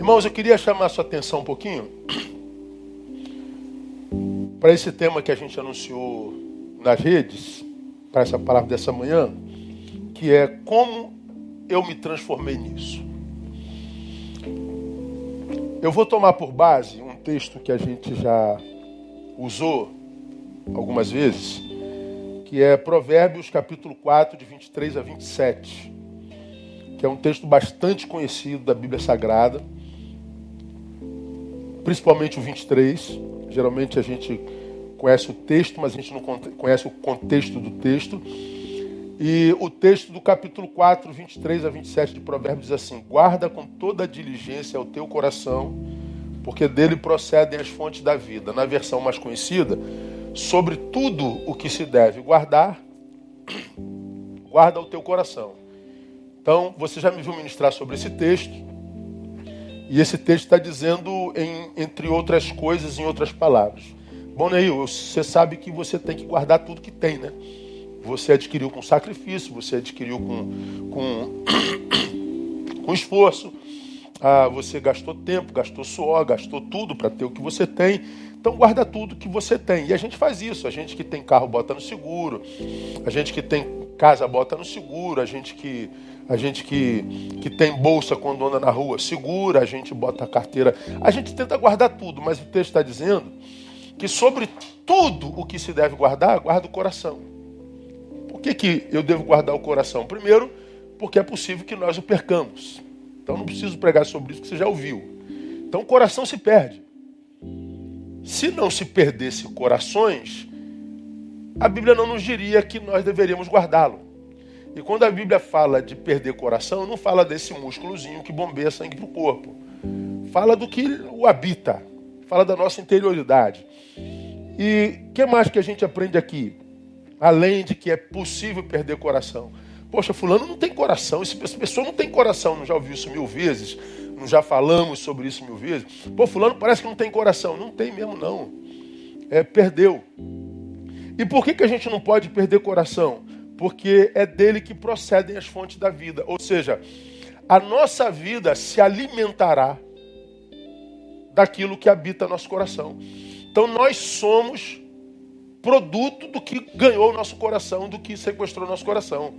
Irmãos, eu queria chamar sua atenção um pouquinho para esse tema que a gente anunciou nas redes, para essa palavra dessa manhã, que é como eu me transformei nisso. Eu vou tomar por base um texto que a gente já usou algumas vezes, que é Provérbios capítulo 4, de 23 a 27, que é um texto bastante conhecido da Bíblia Sagrada, principalmente o 23. Geralmente a gente conhece o texto, mas a gente não conhece o contexto do texto. E o texto do capítulo 4, 23 a 27 de Provérbios diz assim: Guarda com toda diligência o teu coração, porque dele procedem as fontes da vida. Na versão mais conhecida, sobre tudo o que se deve guardar, guarda o teu coração. Então, você já me viu ministrar sobre esse texto. E esse texto está dizendo, em, entre outras coisas, em outras palavras. Bom, Neil, você sabe que você tem que guardar tudo que tem, né? Você adquiriu com sacrifício, você adquiriu com, com, com esforço, ah, você gastou tempo, gastou suor, gastou tudo para ter o que você tem. Então guarda tudo que você tem. E a gente faz isso. A gente que tem carro bota no seguro, a gente que tem casa bota no seguro, a gente que a gente que, que tem bolsa quando anda na rua segura, a gente bota a carteira. A gente tenta guardar tudo, mas o texto está dizendo que sobre tudo o que se deve guardar, guarda o coração. Por que, que eu devo guardar o coração? Primeiro, porque é possível que nós o percamos. Então não preciso pregar sobre isso, que você já ouviu. Então o coração se perde. Se não se perdesse corações, a Bíblia não nos diria que nós deveríamos guardá-lo. E quando a Bíblia fala de perder coração, não fala desse músculozinho que bombeia sangue para o corpo. Fala do que o habita, fala da nossa interioridade. E o que mais que a gente aprende aqui? Além de que é possível perder coração. Poxa, fulano não tem coração, essa pessoa não tem coração, não já ouviu isso mil vezes, não já falamos sobre isso mil vezes. Pô, fulano parece que não tem coração. Não tem mesmo, não. É, perdeu. E por que, que a gente não pode perder coração? Porque é dele que procedem as fontes da vida. Ou seja, a nossa vida se alimentará daquilo que habita nosso coração. Então nós somos produto do que ganhou nosso coração, do que sequestrou nosso coração.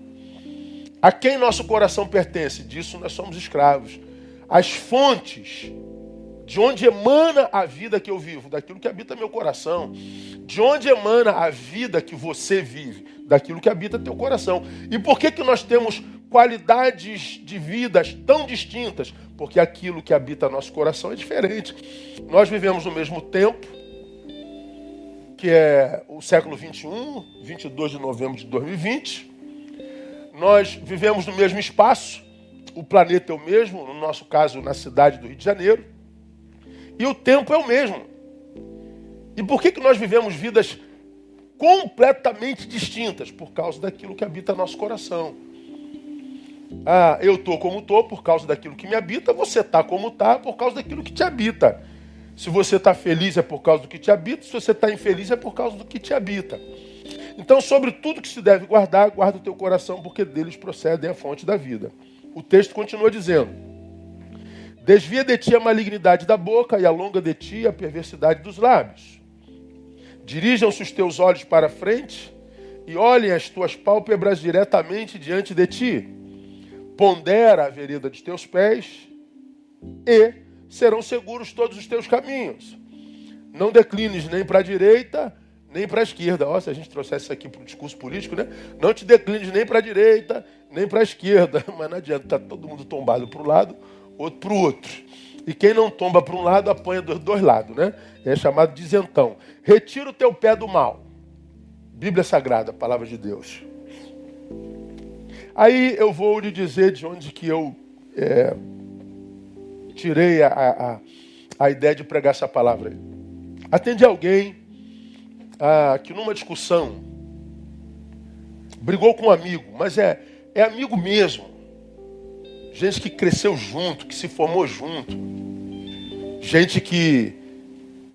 A quem nosso coração pertence? Disso nós somos escravos. As fontes de onde emana a vida que eu vivo, daquilo que habita meu coração. De onde emana a vida que você vive, daquilo que habita teu coração. E por que que nós temos qualidades de vidas tão distintas? Porque aquilo que habita nosso coração é diferente. Nós vivemos no mesmo tempo, que é o século 21, 22 de novembro de 2020. Nós vivemos no mesmo espaço, o planeta é o mesmo, no nosso caso, na cidade do Rio de Janeiro. E o tempo é o mesmo. E por que, que nós vivemos vidas completamente distintas? Por causa daquilo que habita nosso coração. Ah, eu estou como estou por causa daquilo que me habita, você está como está por causa daquilo que te habita. Se você está feliz é por causa do que te habita, se você está infeliz é por causa do que te habita. Então, sobre tudo que se deve guardar, guarda o teu coração, porque deles procede a fonte da vida. O texto continua dizendo: Desvia de ti a malignidade da boca e alonga de ti a perversidade dos lábios. Dirijam-se os teus olhos para frente e olhem as tuas pálpebras diretamente diante de ti. Pondera a vereda dos teus pés e serão seguros todos os teus caminhos. Não declines nem para a direita, nem para a esquerda. Ó, se a gente trouxesse isso aqui para o discurso político, né? Não te declines nem para a direita, nem para a esquerda. Mas não adianta, está todo mundo tombado para o lado, outro para o outro. E quem não tomba para um lado, apanha dos dois lados, né? É chamado de isentão. Retira o teu pé do mal. Bíblia Sagrada, palavra de Deus. Aí eu vou lhe dizer de onde que eu é, tirei a, a, a ideia de pregar essa palavra. Atendi alguém ah, que numa discussão brigou com um amigo, mas é, é amigo mesmo. Gente que cresceu junto, que se formou junto. Gente que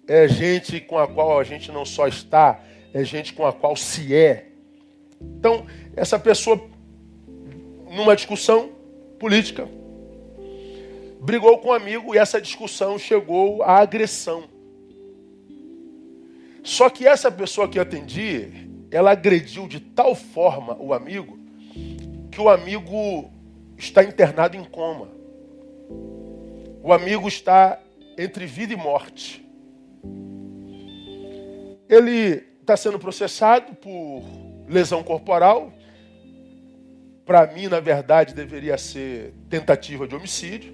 é gente com a qual a gente não só está, é gente com a qual se é. Então, essa pessoa, numa discussão política, brigou com um amigo e essa discussão chegou à agressão. Só que essa pessoa que eu atendi, ela agrediu de tal forma o amigo que o amigo está internado em coma. O amigo está entre vida e morte. Ele está sendo processado por lesão corporal. Para mim, na verdade, deveria ser tentativa de homicídio,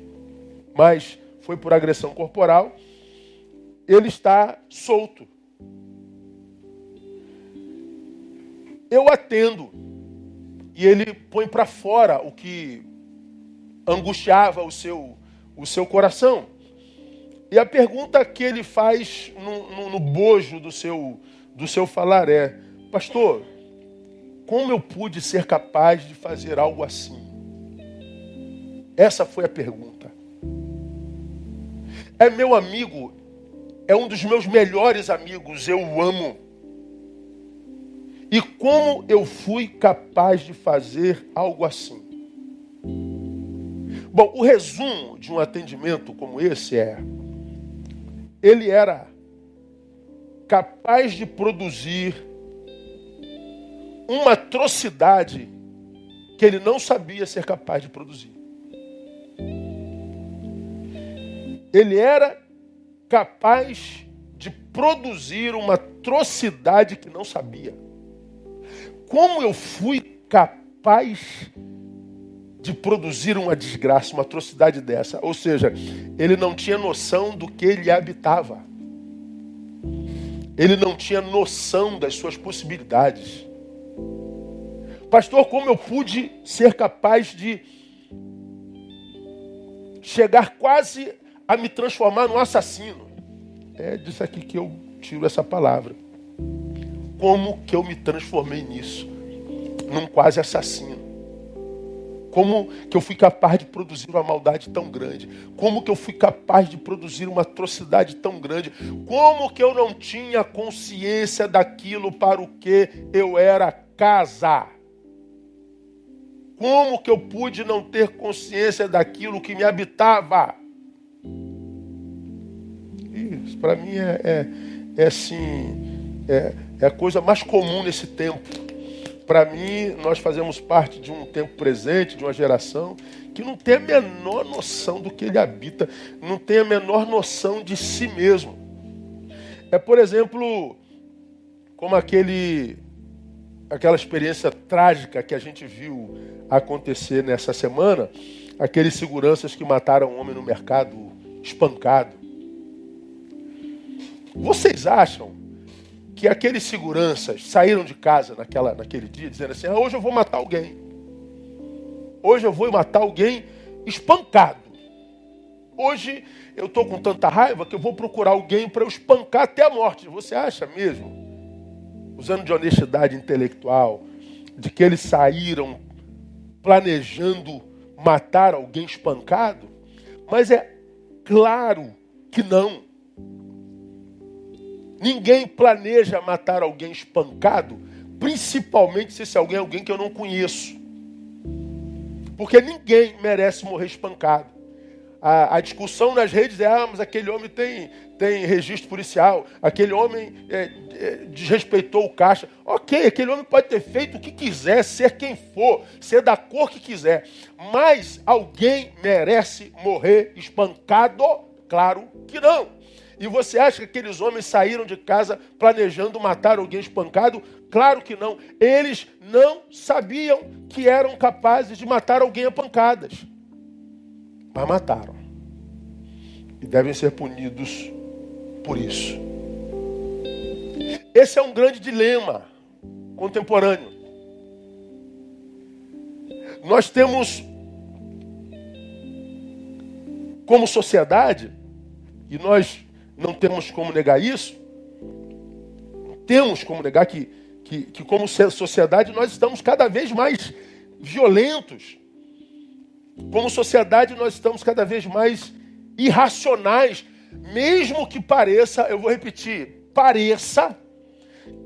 mas foi por agressão corporal. Ele está solto. Eu atendo e ele põe para fora o que angustiava o seu, o seu coração. E a pergunta que ele faz no, no, no bojo do seu, do seu falar é: Pastor, como eu pude ser capaz de fazer algo assim? Essa foi a pergunta. É meu amigo, é um dos meus melhores amigos, eu o amo. E como eu fui capaz de fazer algo assim? Bom, o resumo de um atendimento como esse é: ele era capaz de produzir uma atrocidade que ele não sabia ser capaz de produzir. Ele era capaz de produzir uma atrocidade que não sabia. Como eu fui capaz de produzir uma desgraça, uma atrocidade dessa? Ou seja, ele não tinha noção do que ele habitava. Ele não tinha noção das suas possibilidades. Pastor, como eu pude ser capaz de chegar quase a me transformar num assassino? É disso aqui que eu tiro essa palavra como que eu me transformei nisso, num quase assassino. Como que eu fui capaz de produzir uma maldade tão grande? Como que eu fui capaz de produzir uma atrocidade tão grande? Como que eu não tinha consciência daquilo para o que eu era casa? Como que eu pude não ter consciência daquilo que me habitava? Isso, para mim é, é, é assim, é, é a coisa mais comum nesse tempo. Para mim, nós fazemos parte de um tempo presente, de uma geração que não tem a menor noção do que ele habita, não tem a menor noção de si mesmo. É, por exemplo, como aquele aquela experiência trágica que a gente viu acontecer nessa semana, aqueles seguranças que mataram um homem no mercado espancado. Vocês acham que aqueles seguranças saíram de casa naquela, naquele dia dizendo assim: ah, hoje eu vou matar alguém. Hoje eu vou matar alguém espancado. Hoje eu estou com tanta raiva que eu vou procurar alguém para eu espancar até a morte. Você acha mesmo? Usando de honestidade intelectual, de que eles saíram planejando matar alguém espancado? Mas é claro que não. Ninguém planeja matar alguém espancado, principalmente se esse alguém é alguém que eu não conheço. Porque ninguém merece morrer espancado. A, a, discussão nas redes é: ah, mas aquele homem tem, tem registro policial, aquele homem é, é, desrespeitou o caixa. Ok, aquele homem pode ter feito o que quiser, ser quem for, ser da cor que quiser. Mas alguém merece morrer espancado? Claro que não. E você acha que aqueles homens saíram de casa planejando matar alguém espancado? Claro que não. Eles não sabiam que eram capazes de matar alguém a pancadas. Mas mataram. E devem ser punidos por isso. Esse é um grande dilema contemporâneo. Nós temos, como sociedade, e nós não temos como negar isso. Temos como negar que, que, que, como sociedade, nós estamos cada vez mais violentos. Como sociedade, nós estamos cada vez mais irracionais. Mesmo que pareça, eu vou repetir, pareça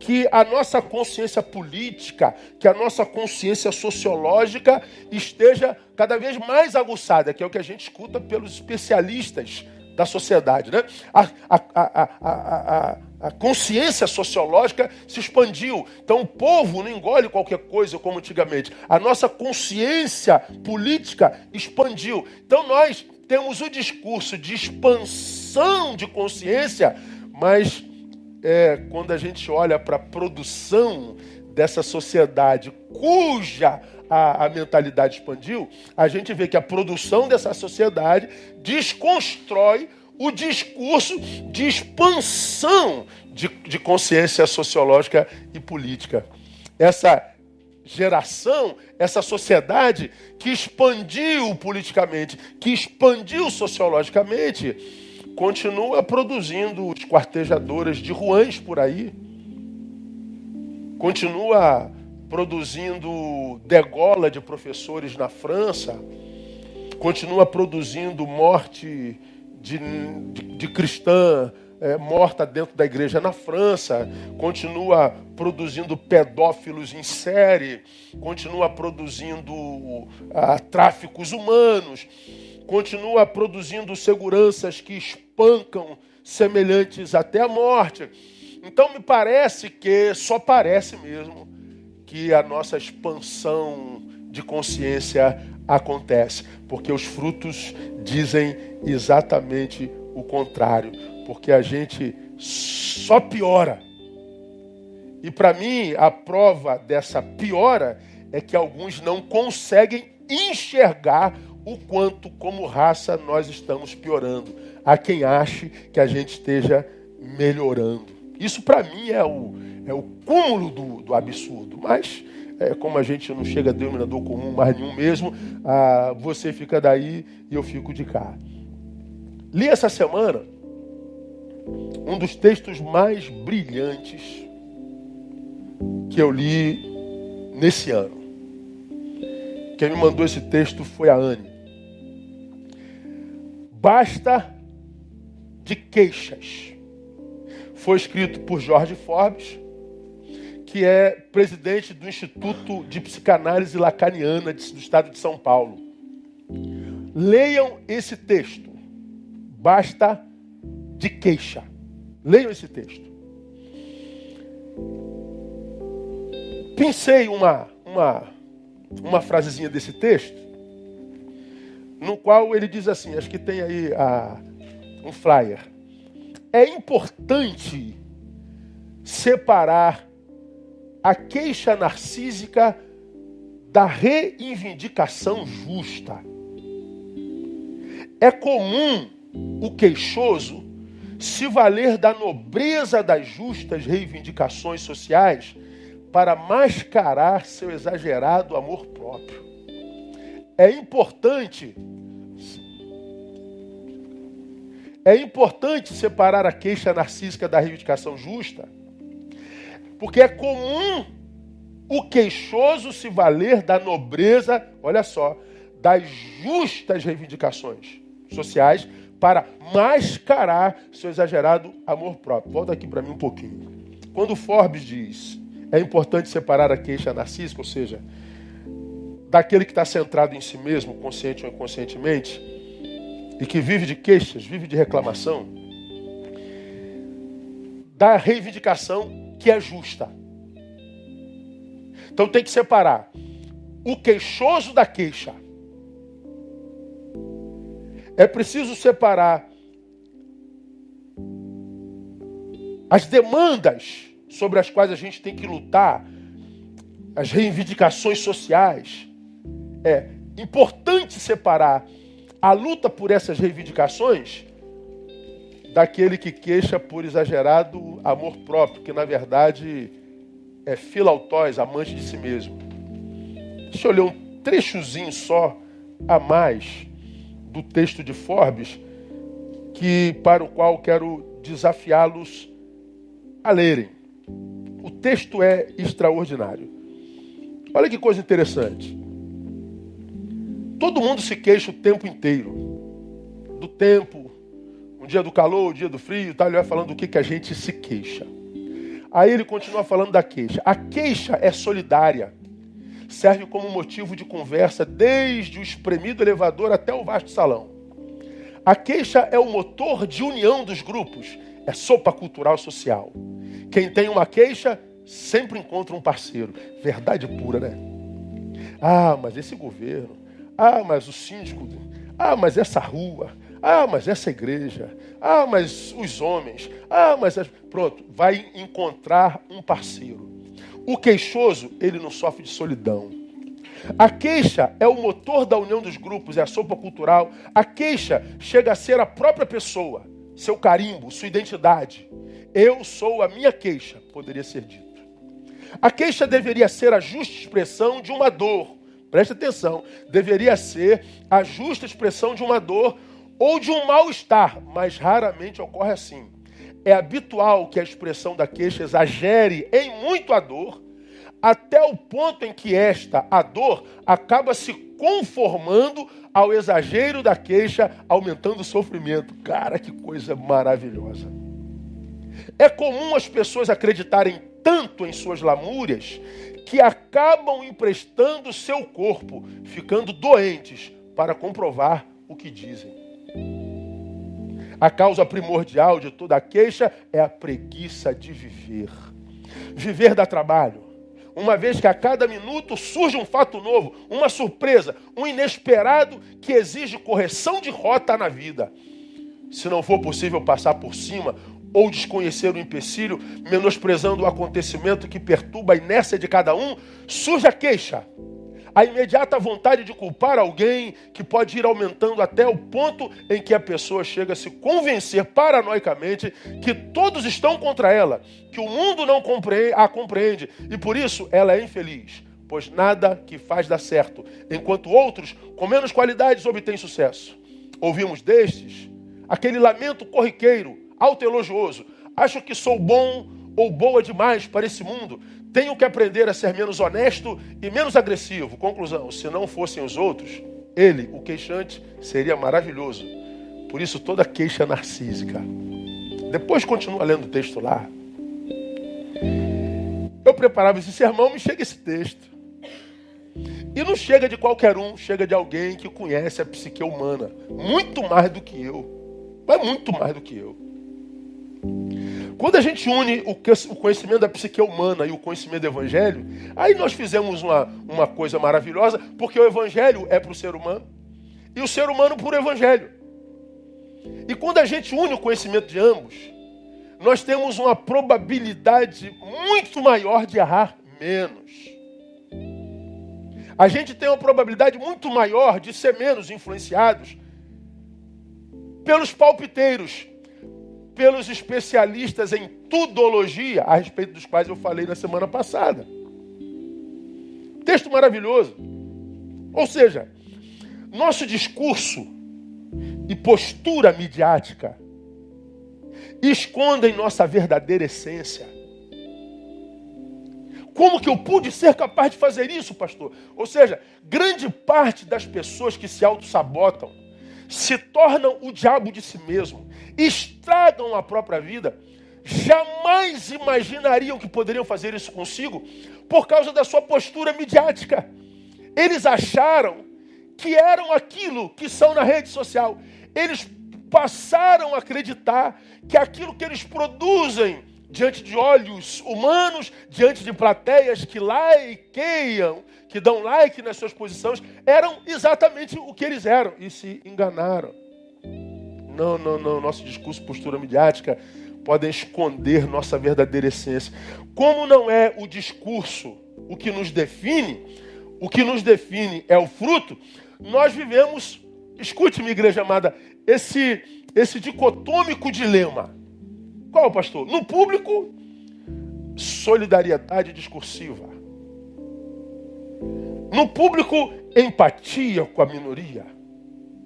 que a nossa consciência política, que a nossa consciência sociológica esteja cada vez mais aguçada, que é o que a gente escuta pelos especialistas da sociedade. Né? A, a, a, a, consciência sociológica se expandiu. Então o povo não engole qualquer coisa como antigamente. A nossa consciência política expandiu. Então nós temos o discurso de expansão de consciência, mas é, quando a gente olha para a produção dessa sociedade cuja a, a, mentalidade expandiu, a gente vê que a produção dessa sociedade desconstrói o discurso de expansão de, de consciência sociológica e política. Essa geração, essa sociedade que expandiu politicamente, que expandiu sociologicamente, continua produzindo esquartejadores de ruãs por aí, continua produzindo degola de professores na França, continua produzindo morte de, de, de cristã é, morta dentro da igreja na França, continua produzindo pedófilos em série, continua produzindo ah, tráficos humanos, continua produzindo seguranças que espancam semelhantes até a morte. Então me parece que só parece mesmo que a nossa expansão de consciência acontece, porque os frutos dizem exatamente o contrário, porque a gente só piora. E para mim, a prova dessa piora é que alguns não conseguem enxergar o quanto, como raça, nós estamos piorando. Há quem ache que a gente esteja melhorando. Isso, para mim, é o, é o cúmulo do, do absurdo. Mas, é, como a gente não chega a denominador comum mais nenhum mesmo, ah, você fica daí e eu fico de cá. Li essa semana um dos textos mais brilhantes que eu li nesse ano. Quem me mandou esse texto foi a Anne. Basta de queixas. Foi escrito por Jorge Forbes, que é presidente do Instituto de Psicanálise Lacaniana do Estado de São Paulo. Leiam esse texto. Basta de queixa. Leiam esse texto. Pensei uma, uma, uma frasezinha desse texto no qual ele diz assim, acho que tem aí a, um flyer. É importante separar a queixa narcísica da reivindicação justa. É comum o queixoso se valer da nobreza das justas reivindicações sociais para mascarar seu exagerado amor próprio. É importante é importante separar a queixa narcísica da reivindicação justa, porque é comum o queixoso se valer da nobreza, olha só, das justas reivindicações sociais para mascarar seu exagerado amor próprio. Volta aqui para mim um pouquinho. Quando Forbes diz é importante separar a queixa narcísica, ou seja, daquele que está centrado em si mesmo, consciente ou inconscientemente, e que vive de queixas, vive de reclamação, da reivindicação que é justa. Então tem que separar o queixoso da queixa. É preciso separar as demandas sobre as quais a gente tem que lutar, as reivindicações sociais. É importante separar a luta por essas reivindicações daquele que queixa por exagerado amor próprio, que na verdade é filautóis, amante de si mesmo. Deixa eu ler um trechozinho só a mais do texto de Forbes, que para o qual quero desafiá-los a lerem. O texto é extraordinário. Olha que coisa interessante. Todo mundo se queixa o tempo inteiro. Do tempo, um dia do calor, um dia do frio, tá? ele vai falando do que, que a gente se queixa. Aí ele continua falando da queixa. A queixa é solidária. Serve como motivo de conversa desde o espremido elevador até o vasto salão. A queixa é o motor de união dos grupos. É sopa cultural social. Quem tem uma queixa sempre encontra um parceiro. Verdade pura, né? Ah, mas esse governo. Ah, mas o síndico. Ah, mas essa rua. Ah, mas essa igreja. Ah, mas os homens. Ah, mas. Pronto, vai encontrar um parceiro. O queixoso, ele não sofre de solidão. A queixa é o motor da união dos grupos, é a sopa cultural. A queixa chega a ser a própria pessoa, seu carimbo, sua identidade. Eu sou a minha queixa, poderia ser dito. A queixa deveria ser a justa expressão de uma dor. Presta atenção, deveria ser a justa expressão de uma dor ou de um mal-estar, mas raramente ocorre assim. É habitual que a expressão da queixa exagere em muito a dor, até o ponto em que esta, a dor, acaba se conformando ao exagero da queixa, aumentando o sofrimento. Cara, que coisa maravilhosa. É comum as pessoas acreditarem tanto em suas lamúrias que acabam emprestando seu corpo, ficando doentes para comprovar o que dizem. A causa primordial de toda queixa é a preguiça de viver. Viver dá trabalho. Uma vez que a cada minuto surge um fato novo, uma surpresa, um inesperado que exige correção de rota na vida. Se não for possível passar por cima ou desconhecer o empecilho, menosprezando o acontecimento que perturba a inércia de cada um, surge a queixa a imediata vontade de culpar alguém, que pode ir aumentando até o ponto em que a pessoa chega a se convencer paranoicamente que todos estão contra ela, que o mundo não a compreende e por isso ela é infeliz, pois nada que faz dá certo, enquanto outros, com menos qualidades, obtêm sucesso. Ouvimos destes aquele lamento corriqueiro, autoelogioso. Acho que sou bom ou boa demais para esse mundo. Tenho que aprender a ser menos honesto e menos agressivo. Conclusão: se não fossem os outros, ele, o queixante, seria maravilhoso. Por isso, toda queixa é narcísica. Depois continua lendo o texto lá. Eu preparava esse sermão, me chega esse texto. E não chega de qualquer um, chega de alguém que conhece a psique humana. Muito mais do que eu. Mas muito mais do que eu. Quando a gente une o conhecimento da psique humana e o conhecimento do evangelho, aí nós fizemos uma, uma coisa maravilhosa, porque o evangelho é para o ser humano e o ser humano para o evangelho. E quando a gente une o conhecimento de ambos, nós temos uma probabilidade muito maior de errar menos. A gente tem uma probabilidade muito maior de ser menos influenciados pelos palpiteiros, pelos especialistas em tudologia, a respeito dos quais eu falei na semana passada. Texto maravilhoso. Ou seja, nosso discurso e postura midiática escondem nossa verdadeira essência. Como que eu pude ser capaz de fazer isso, pastor? Ou seja, grande parte das pessoas que se auto-sabotam se tornam o diabo de si mesmo, estragam a própria vida, jamais imaginariam que poderiam fazer isso consigo por causa da sua postura midiática. Eles acharam que eram aquilo que são na rede social. Eles passaram a acreditar que aquilo que eles produzem diante de olhos humanos, diante de plateias que likeiam, que dão like nas suas posições, eram exatamente o que eles eram e se enganaram. Não, não, não. Nosso discurso, postura midiática podem esconder nossa verdadeira essência. Como não é o discurso o que nos define, o que nos define é o fruto, nós vivemos, escute-me, igreja amada, esse, esse dicotômico dilema. Qual, pastor? No público, solidariedade discursiva. No público, empatia com a minoria.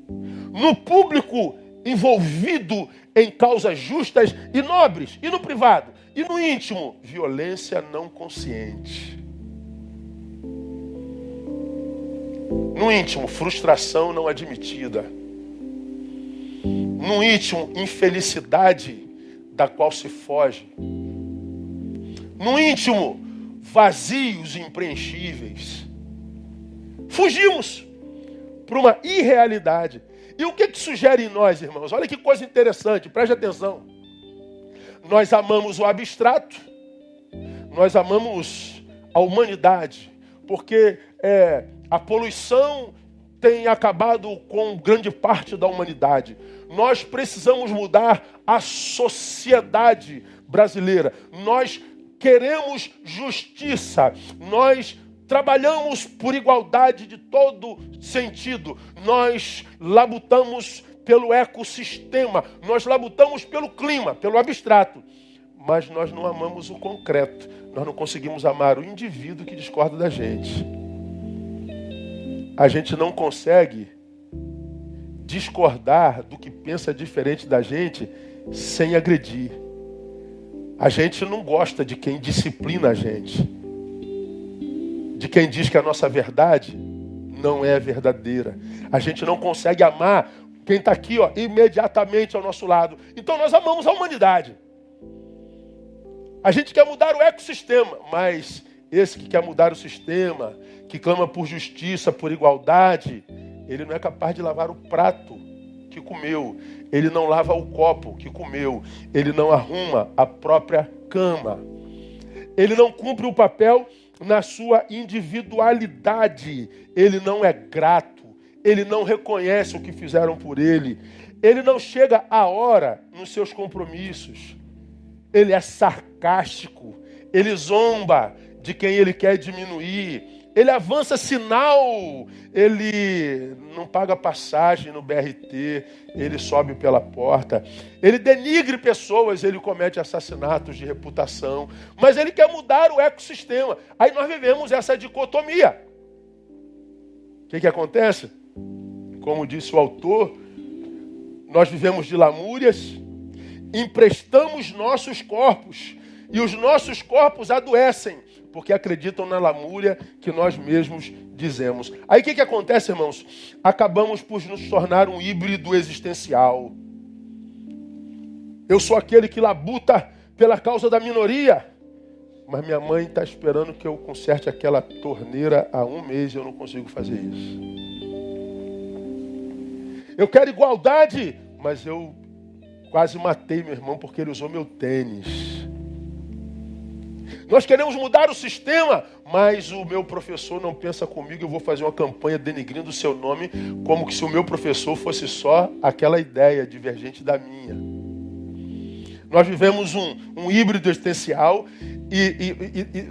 No público, envolvido em causas justas e nobres. E no privado? E no íntimo? Violência não consciente. No íntimo, frustração não admitida. No íntimo, infelicidade da qual se foge. no íntimo, vazios impreenchíveis. Fugimos para uma irrealidade. E o que, que sugere em nós, irmãos? Olha que coisa interessante, preste atenção. Nós amamos o abstrato, nós amamos a humanidade, porque é, a poluição tem acabado com grande parte da humanidade. Nós precisamos mudar a sociedade brasileira. Nós queremos justiça. Nós trabalhamos por igualdade de todo sentido. Nós labutamos pelo ecossistema. Nós labutamos pelo clima, pelo abstrato. Mas nós não amamos o concreto. Nós não conseguimos amar o indivíduo que discorda da gente a gente não consegue discordar do que pensa diferente da gente sem agredir. A gente não gosta de quem disciplina a gente, de quem diz que a nossa verdade não é verdadeira. A gente não consegue amar quem está aqui ó, imediatamente ao nosso lado. Então nós amamos a humanidade. A gente quer mudar o ecossistema, mas esse que quer mudar o sistema, que clama por justiça, por igualdade, ele não é capaz de lavar o prato que comeu, ele não lava o copo que comeu, ele não arruma a própria cama, ele não cumpre o papel na sua individualidade, ele não é grato, ele não reconhece o que fizeram por ele, ele não chega à hora nos seus compromissos, ele é sarcástico, ele zomba de quem ele quer diminuir, ele avança sinal, ele não paga passagem no BRT, ele sobe pela porta, ele denigre pessoas, ele comete assassinatos de reputação, mas ele quer mudar o ecossistema. Aí nós vivemos essa dicotomia. O que, que acontece? Como disse o autor, nós vivemos de lamúrias, emprestamos nossos corpos. E os nossos corpos adoecem porque acreditam na lamúria que nós mesmos dizemos. Aí o que, que acontece, irmãos? Acabamos por nos tornar um híbrido existencial. Eu sou aquele que labuta pela causa da minoria, mas minha mãe está esperando que eu conserte aquela torneira há um mês e eu não consigo fazer isso. Eu quero igualdade, mas eu quase matei meu irmão porque ele usou meu tênis. Nós queremos mudar o sistema, mas o meu professor não pensa comigo, eu vou fazer uma campanha denigrindo o seu nome, como se o meu professor fosse só aquela ideia divergente da minha. Nós vivemos um, um híbrido existencial e, e, e, e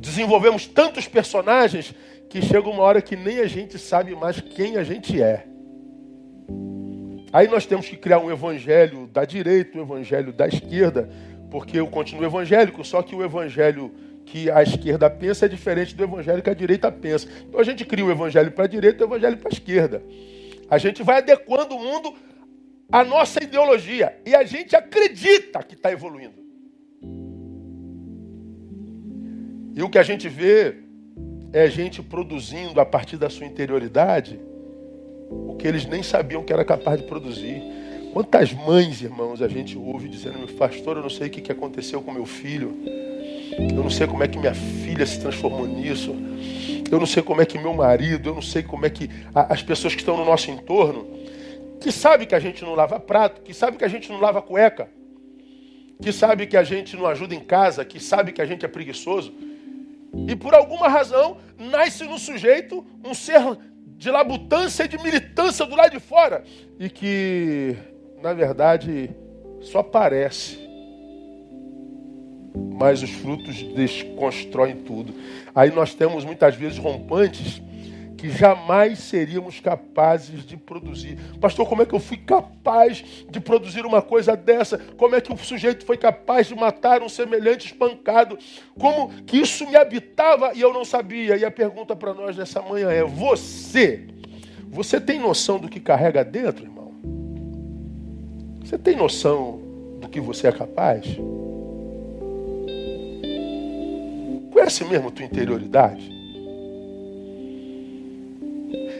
desenvolvemos tantos personagens que chega uma hora que nem a gente sabe mais quem a gente é. Aí nós temos que criar um evangelho da direita, um evangelho da esquerda, porque eu continuo evangélico, só que o evangelho que a esquerda pensa é diferente do evangelho que a direita pensa. Então a gente cria o evangelho para a direita e o evangelho para a esquerda. A gente vai adequando o mundo à nossa ideologia e a gente acredita que está evoluindo. E o que a gente vê é gente produzindo a partir da sua interioridade o que eles nem sabiam que era capaz de produzir. Quantas mães, irmãos, a gente ouve dizendo, pastor, eu não sei o que aconteceu com meu filho. Eu não sei como é que minha filha se transformou nisso. Eu não sei como é que meu marido, eu não sei como é que as pessoas que estão no nosso entorno, que sabe que a gente não lava prato, que sabe que a gente não lava cueca, que sabe que a gente não ajuda em casa, que sabe que a gente é preguiçoso. E por alguma razão nasce no sujeito um ser de labutância e de militância do lado de fora. E que na verdade, só parece. Mas os frutos desconstroem tudo. Aí nós temos muitas vezes rompantes que jamais seríamos capazes de produzir. Pastor, como é que eu fui capaz de produzir uma coisa dessa? Como é que o sujeito foi capaz de matar um semelhante espancado? Como que isso me habitava e eu não sabia? E a pergunta para nós nessa manhã é: você, você tem noção do que carrega dentro, irmão? Você tem noção do que você é capaz? Conhece mesmo a tua interioridade?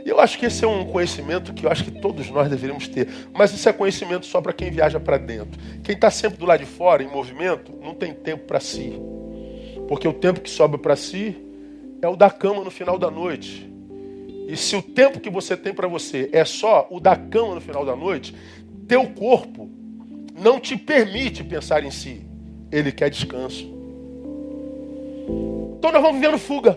Eu acho que esse é um conhecimento que eu acho que todos nós deveríamos ter. Mas isso é conhecimento só para quem viaja para dentro. Quem está sempre do lado de fora, em movimento, não tem tempo para si. Porque o tempo que sobra para si é o da cama no final da noite. E se o tempo que você tem para você é só o da cama no final da noite, teu corpo não te permite pensar em si. Ele quer descanso. Então nós vamos vivendo fuga.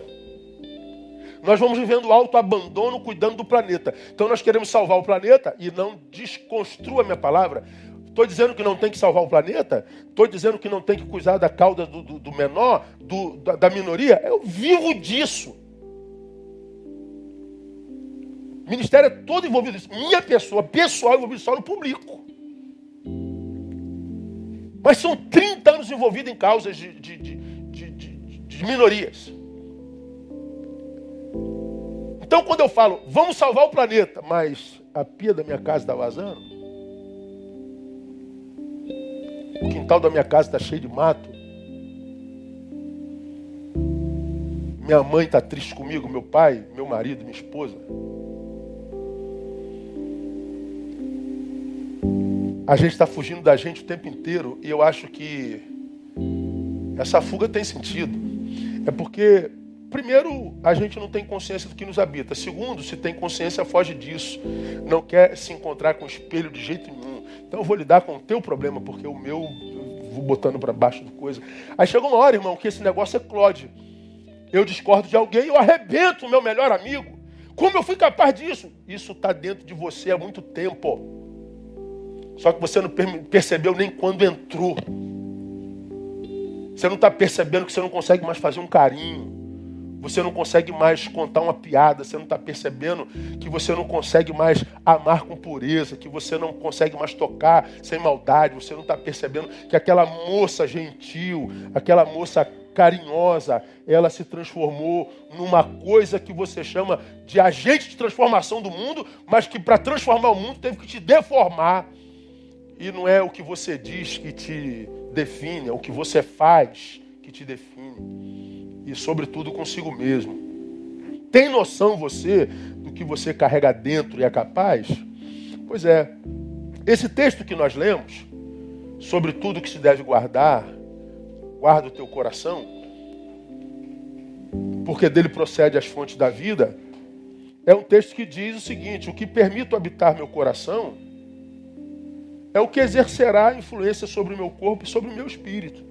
Nós vamos vivendo alto abandono, cuidando do planeta. Então nós queremos salvar o planeta e não desconstrua minha palavra. Estou dizendo que não tem que salvar o planeta? Estou dizendo que não tem que cuidar da cauda do, do, do menor, do, da, da minoria? Eu vivo disso. O ministério é todo envolvido nisso. Minha pessoa, pessoal, envolvido só no público. Mas são 30 anos envolvidos em causas de, de, de, de, minorias. Então, quando eu falo, vamos salvar o planeta, mas a pia da minha casa está vazando, o quintal da minha casa está cheio de mato, minha mãe está triste comigo, meu pai, meu marido, minha esposa. A gente está fugindo da gente o tempo inteiro e eu acho que essa fuga tem sentido. É porque, primeiro, a gente não tem consciência do que nos habita. Segundo, se tem consciência, foge disso. Não quer se encontrar com o espelho de jeito nenhum. Então eu vou lidar com o teu problema, porque o meu eu vou botando para baixo do coisa. Aí chega uma hora, irmão, que esse negócio é Clode. Eu discordo de alguém, eu arrebento o meu melhor amigo. Como eu fui capaz disso? Isso está dentro de você há muito tempo. Só que você não percebeu nem quando entrou. Você não está percebendo que você não consegue mais fazer um carinho. Você não consegue mais contar uma piada. Você não está percebendo que você não consegue mais amar com pureza. Que você não consegue mais tocar sem maldade. Você não está percebendo que aquela moça gentil, aquela moça carinhosa, ela se transformou numa coisa que você chama de agente de transformação do mundo, mas que para transformar o mundo teve que te deformar. E não é o que você diz que te define, é o que você faz que te define. E, sobretudo, consigo mesmo. Tem noção você do que você carrega dentro e é capaz? Pois é. Esse texto que nós lemos, sobre tudo que se deve guardar, guarda o teu coração, porque dele procede as fontes da vida, é um texto que diz o seguinte: o que permito habitar meu coração é o que exercerá influência sobre o meu corpo e sobre o meu espírito.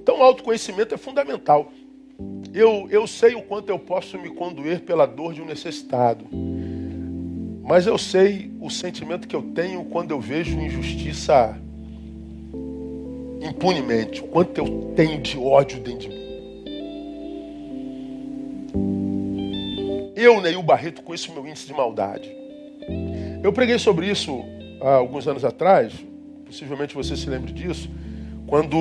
Então, o autoconhecimento é fundamental. Eu, eu sei o quanto eu posso me conduir pela dor de um necessitado. Mas eu sei o sentimento que eu tenho quando eu vejo injustiça impunemente. O quanto eu tenho de ódio dentro de mim. Eu, Neil Barreto, conheço meu índice de maldade. Eu preguei sobre isso há alguns anos atrás, possivelmente você se lembre disso, quando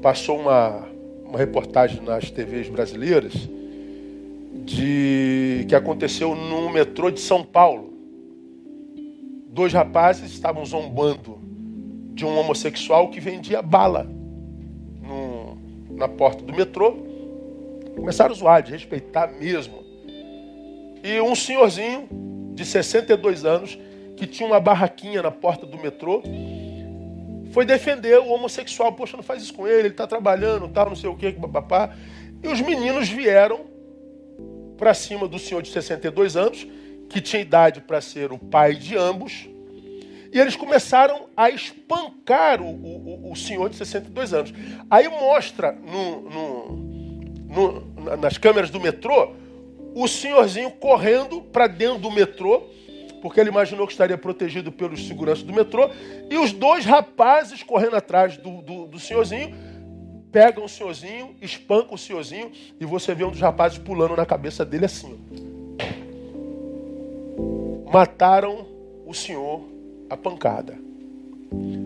passou uma, uma reportagem nas TVs brasileiras de que aconteceu no metrô de São Paulo. Dois rapazes estavam zombando de um homossexual que vendia bala no, na porta do metrô. Começaram a zoar, de respeitar mesmo. E um senhorzinho de 62 anos, que tinha uma barraquinha na porta do metrô, foi defender o homossexual. Poxa, não faz isso com ele, ele está trabalhando, tal, não sei o que, papapá. E os meninos vieram para cima do senhor de 62 anos, que tinha idade para ser o pai de ambos, e eles começaram a espancar o, o, o senhor de 62 anos. Aí mostra no, no, no, nas câmeras do metrô o senhorzinho correndo para dentro do metrô, porque ele imaginou que estaria protegido pelos seguranças do metrô, e os dois rapazes correndo atrás do, do, do senhorzinho, pegam o senhorzinho, espancam o senhorzinho, e você vê um dos rapazes pulando na cabeça dele assim. Mataram o senhor a pancada.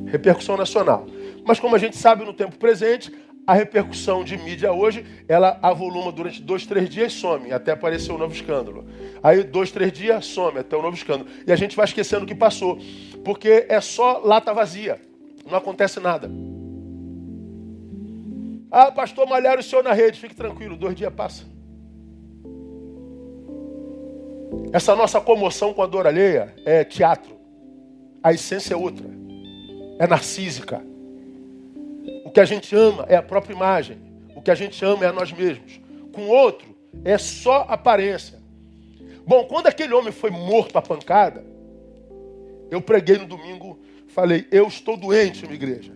Repercussão nacional. Mas como a gente sabe no tempo presente, a repercussão de mídia hoje, ela avoluma durante dois, três dias some, até aparecer um novo escândalo. Aí, dois, três dias, some, até um novo escândalo. E a gente vai esquecendo o que passou, porque é só lata vazia, não acontece nada. Ah, pastor, malharam o senhor na rede, fique tranquilo, dois dias passa. Essa nossa comoção com a dor alheia é teatro. A essência é outra. É narcísica. O que a gente ama é a própria imagem. O que a gente ama é a nós mesmos. Com o outro, é só aparência. Bom, quando aquele homem foi morto a pancada, eu preguei no domingo, falei: Eu estou doente, minha igreja.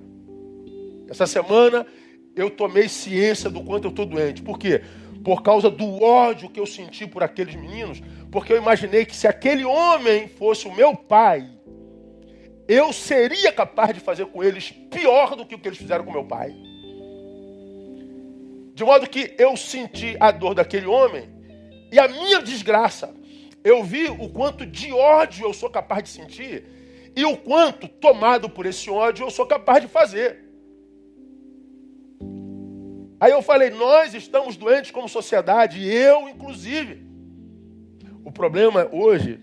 Essa semana eu tomei ciência do quanto eu estou doente. Por quê? Por causa do ódio que eu senti por aqueles meninos, porque eu imaginei que se aquele homem fosse o meu pai, eu seria capaz de fazer com eles pior do que o que eles fizeram com meu pai. De modo que eu senti a dor daquele homem e a minha desgraça. Eu vi o quanto de ódio eu sou capaz de sentir e o quanto, tomado por esse ódio, eu sou capaz de fazer. Aí eu falei: nós estamos doentes como sociedade, eu inclusive. O problema hoje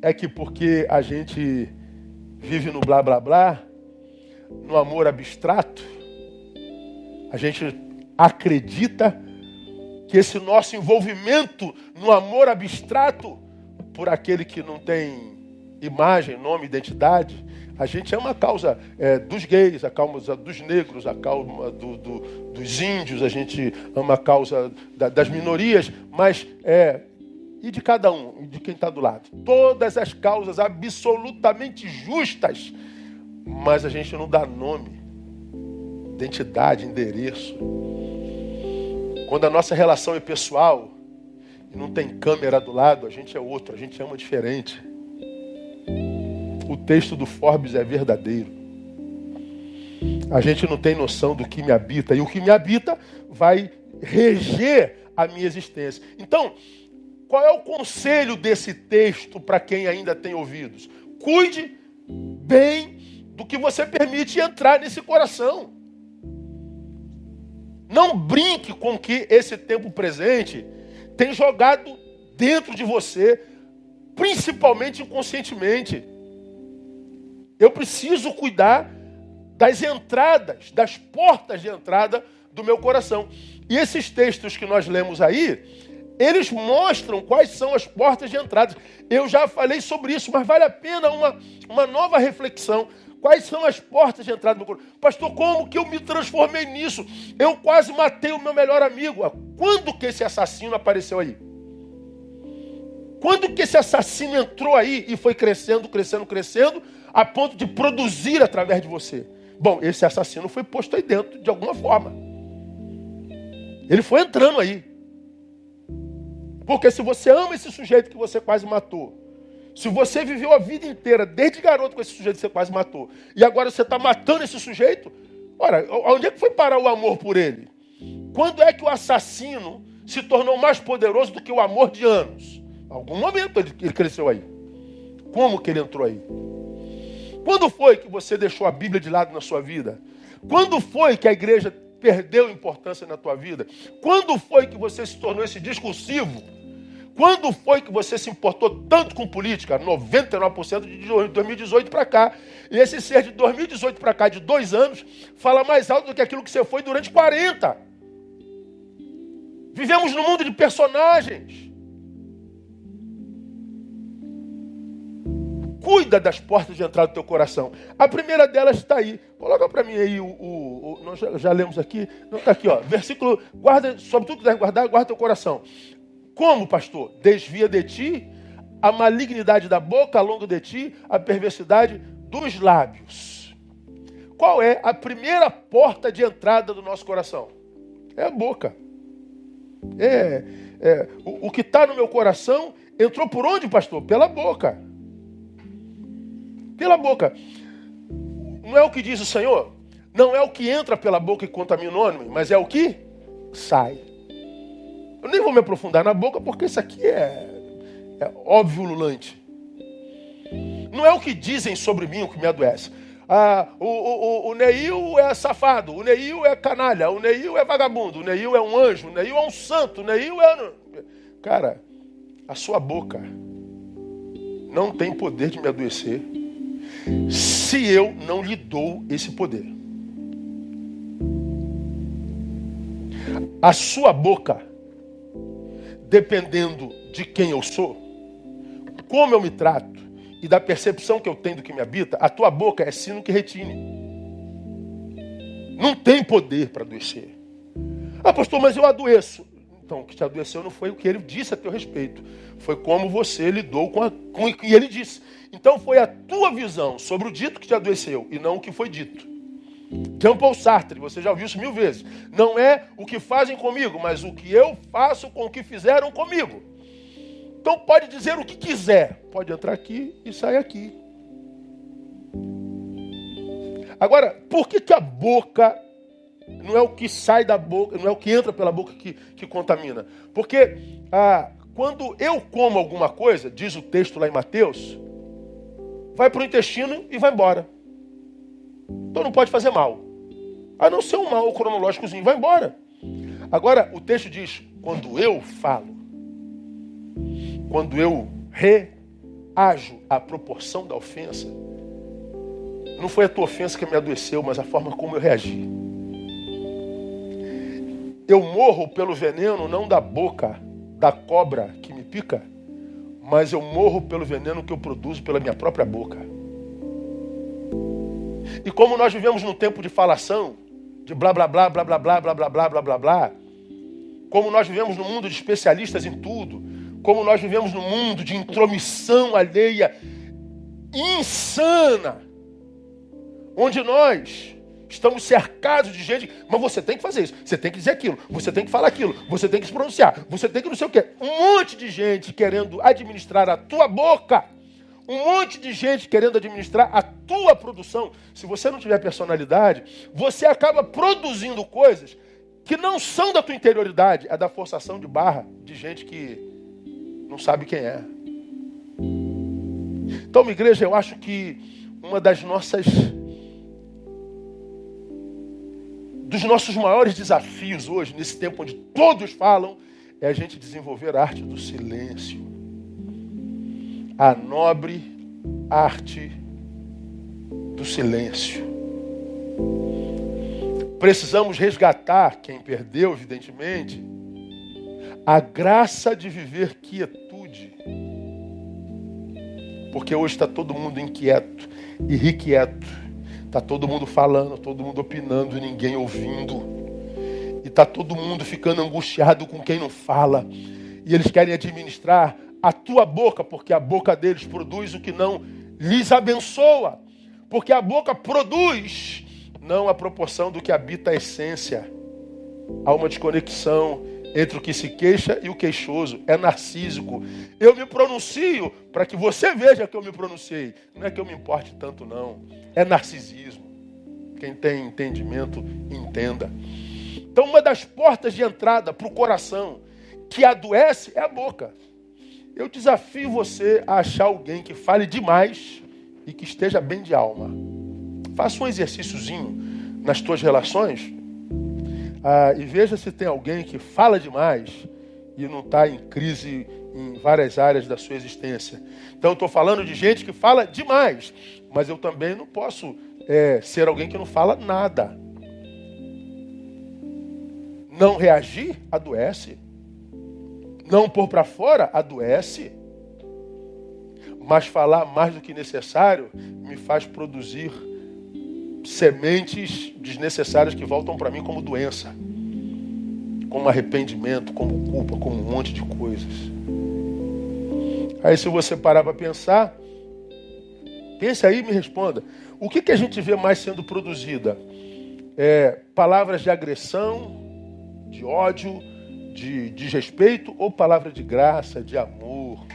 é que porque a gente vive no blá blá blá, no amor abstrato, a gente acredita que esse nosso envolvimento no amor abstrato por aquele que não tem imagem, nome, identidade, a gente ama a causa é, dos gays, a causa dos negros, a causa do, do, dos índios, a gente ama a causa da, das minorias, mas é, e de cada um, de quem está do lado. Todas as causas absolutamente justas, mas a gente não dá nome, identidade, endereço. Quando a nossa relação é pessoal e não tem câmera do lado, a gente é outro, a gente ama diferente. O texto do Forbes é verdadeiro. A gente não tem noção do que me habita, e o que me habita vai reger a minha existência. Então, qual é o conselho desse texto para quem ainda tem ouvidos? Cuide bem do que você permite entrar nesse coração. Não brinque com que esse tempo presente tem jogado dentro de você, principalmente inconscientemente. Eu preciso cuidar das entradas, das portas de entrada do meu coração. E esses textos que nós lemos aí, eles mostram quais são as portas de entrada. Eu já falei sobre isso, mas vale a pena uma, uma nova reflexão. Quais são as portas de entrada do meu coração? Pastor, como que eu me transformei nisso? Eu quase matei o meu melhor amigo. Quando que esse assassino apareceu aí? Quando que esse assassino entrou aí e foi crescendo, crescendo, crescendo, a ponto de produzir através de você? Bom, esse assassino foi posto aí dentro de alguma forma. Ele foi entrando aí. Porque se você ama esse sujeito que você quase matou, se você viveu a vida inteira, desde garoto, com esse sujeito que você quase matou, e agora você está matando esse sujeito, ora, onde é que foi parar o amor por ele? Quando é que o assassino se tornou mais poderoso do que o amor de anos? Algum momento ele cresceu aí. Como que ele entrou aí? Quando foi que você deixou a Bíblia de lado na sua vida? Quando foi que a igreja perdeu importância na tua vida? Quando foi que você se tornou esse discursivo? Quando foi que você se importou tanto com política? 99% de 2018 para cá. E esse ser de 2018 para cá, de dois anos, fala mais alto do que aquilo que você foi durante 40. Vivemos num mundo de personagens. Cuida das portas de entrada do teu coração. A primeira delas está aí. Coloca para mim aí o, o, o, Nós já, já, lemos aqui. Não está aqui, ó. Versículo. Guarda, sobre tudo que deve guardar, guarda teu coração. Como, pastor? Desvia de ti a malignidade da boca, a longo de ti a perversidade dos lábios. Qual é a primeira porta de entrada do nosso coração? É a boca. É, é o, o que está no meu coração entrou por onde, pastor? Pela boca. Pela boca. Não é o que diz o Senhor? Não é o que entra pela boca e contamina o homem, mas é o que sai. Eu nem vou me aprofundar na boca, porque isso aqui é, é óbvio lulante. Não é o que dizem sobre mim o que me adoece. Ah, o, o, o Neil é safado, o Neil é canalha, o Neil é vagabundo, o Neil é um anjo, o Neil é um santo, o Neil é. Cara, a sua boca não tem poder de me adoecer se eu não lhe dou esse poder. A sua boca dependendo de quem eu sou, como eu me trato e da percepção que eu tenho do que me habita, a tua boca é sino que retine. Não tem poder para adoecer. Ah, pastor, mas eu adoeço. Então, o que te adoeceu não foi o que ele disse a teu respeito. Foi como você lidou com, a, com o que ele disse. Então, foi a tua visão sobre o dito que te adoeceu e não o que foi dito. Jean Paul Sartre, você já ouviu isso mil vezes. Não é o que fazem comigo, mas o que eu faço com o que fizeram comigo. Então pode dizer o que quiser. Pode entrar aqui e sair aqui. Agora, por que, que a boca não é o que sai da boca, não é o que entra pela boca que, que contamina? Porque ah, quando eu como alguma coisa, diz o texto lá em Mateus, vai para o intestino e vai embora. Então não pode fazer mal. A não ser um mal cronológicozinho, vai embora. Agora, o texto diz: quando eu falo, quando eu reajo à proporção da ofensa, não foi a tua ofensa que me adoeceu, mas a forma como eu reagi. Eu morro pelo veneno não da boca da cobra que me pica, mas eu morro pelo veneno que eu produzo pela minha própria boca. E como nós vivemos num tempo de falação, de blá blá blá blá blá blá blá blá blá blá blá blá, como nós vivemos num mundo de especialistas em tudo, como nós vivemos num mundo de intromissão alheia insana, onde nós estamos cercados de gente, mas você tem que fazer isso, você tem que dizer aquilo, você tem que falar aquilo, você tem que se pronunciar, você tem que não sei o quê. Um monte de gente querendo administrar a tua boca um monte de gente querendo administrar a tua produção. Se você não tiver personalidade, você acaba produzindo coisas que não são da tua interioridade, é da forçação de barra de gente que não sabe quem é. Então, minha igreja, eu acho que uma das nossas dos nossos maiores desafios hoje, nesse tempo onde todos falam, é a gente desenvolver a arte do silêncio a nobre arte do silêncio. Precisamos resgatar quem perdeu, evidentemente, a graça de viver quietude. Porque hoje está todo mundo inquieto, irrequieto. Está todo mundo falando, todo mundo opinando, ninguém ouvindo. E está todo mundo ficando angustiado com quem não fala. E eles querem administrar a tua boca, porque a boca deles produz o que não lhes abençoa. Porque a boca produz não a proporção do que habita a essência. Há uma desconexão entre o que se queixa e o queixoso. É narcísico. Eu me pronuncio para que você veja que eu me pronunciei. Não é que eu me importe tanto, não. É narcisismo. Quem tem entendimento, entenda. Então, uma das portas de entrada para o coração que adoece é a boca. Eu desafio você a achar alguém que fale demais e que esteja bem de alma. Faça um exercíciozinho nas tuas relações ah, e veja se tem alguém que fala demais e não está em crise em várias áreas da sua existência. Então, estou falando de gente que fala demais, mas eu também não posso é, ser alguém que não fala nada. Não reagir adoece não pôr para fora, adoece. Mas falar mais do que necessário me faz produzir sementes desnecessárias que voltam para mim como doença, como arrependimento, como culpa, como um monte de coisas. Aí, se você parar para pensar, pense aí e me responda: o que, que a gente vê mais sendo produzida? É, palavras de agressão, de ódio, de desrespeito ou palavra de graça, de amor,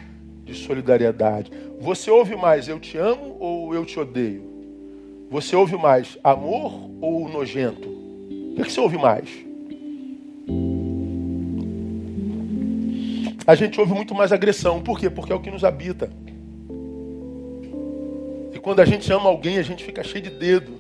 de solidariedade? Você ouve mais eu te amo ou eu te odeio? Você ouve mais amor ou nojento? O que, é que você ouve mais? A gente ouve muito mais agressão. Por quê? Porque é o que nos habita. E quando a gente ama alguém, a gente fica cheio de dedo.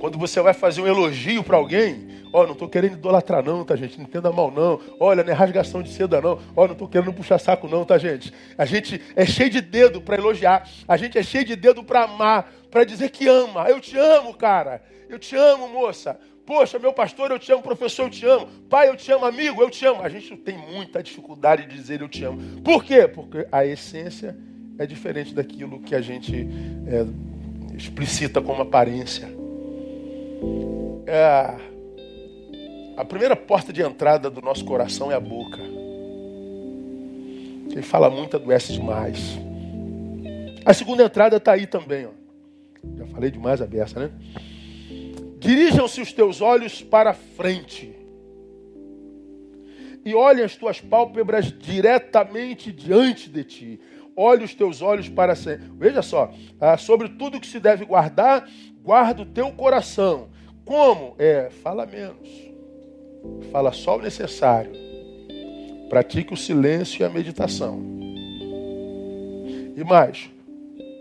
Quando você vai fazer um elogio para alguém, ó, não estou querendo idolatrar não, tá gente? Não entenda mal não. Olha, não é rasgação de seda não. Ó, não estou querendo puxar saco não, tá gente? A gente é cheio de dedo para elogiar. A gente é cheio de dedo para amar, para dizer que ama. Eu te amo, cara. Eu te amo, moça. Poxa, meu pastor, eu te amo, professor, eu te amo. Pai, eu te amo, amigo, eu te amo. A gente tem muita dificuldade de dizer eu te amo. Por quê? Porque a essência é diferente daquilo que a gente é, explicita como aparência. É, a primeira porta de entrada do nosso coração é a boca. Quem fala muito adoece demais. A segunda entrada está aí também. Ó. Já falei demais a beça, né? Dirijam-se os teus olhos para frente e olhem as tuas pálpebras diretamente diante de ti. Olhe os teus olhos para sempre. Veja só, ah, sobre tudo que se deve guardar, guarda o teu coração. Como? É, fala menos. Fala só o necessário. Pratique o silêncio e a meditação. E mais,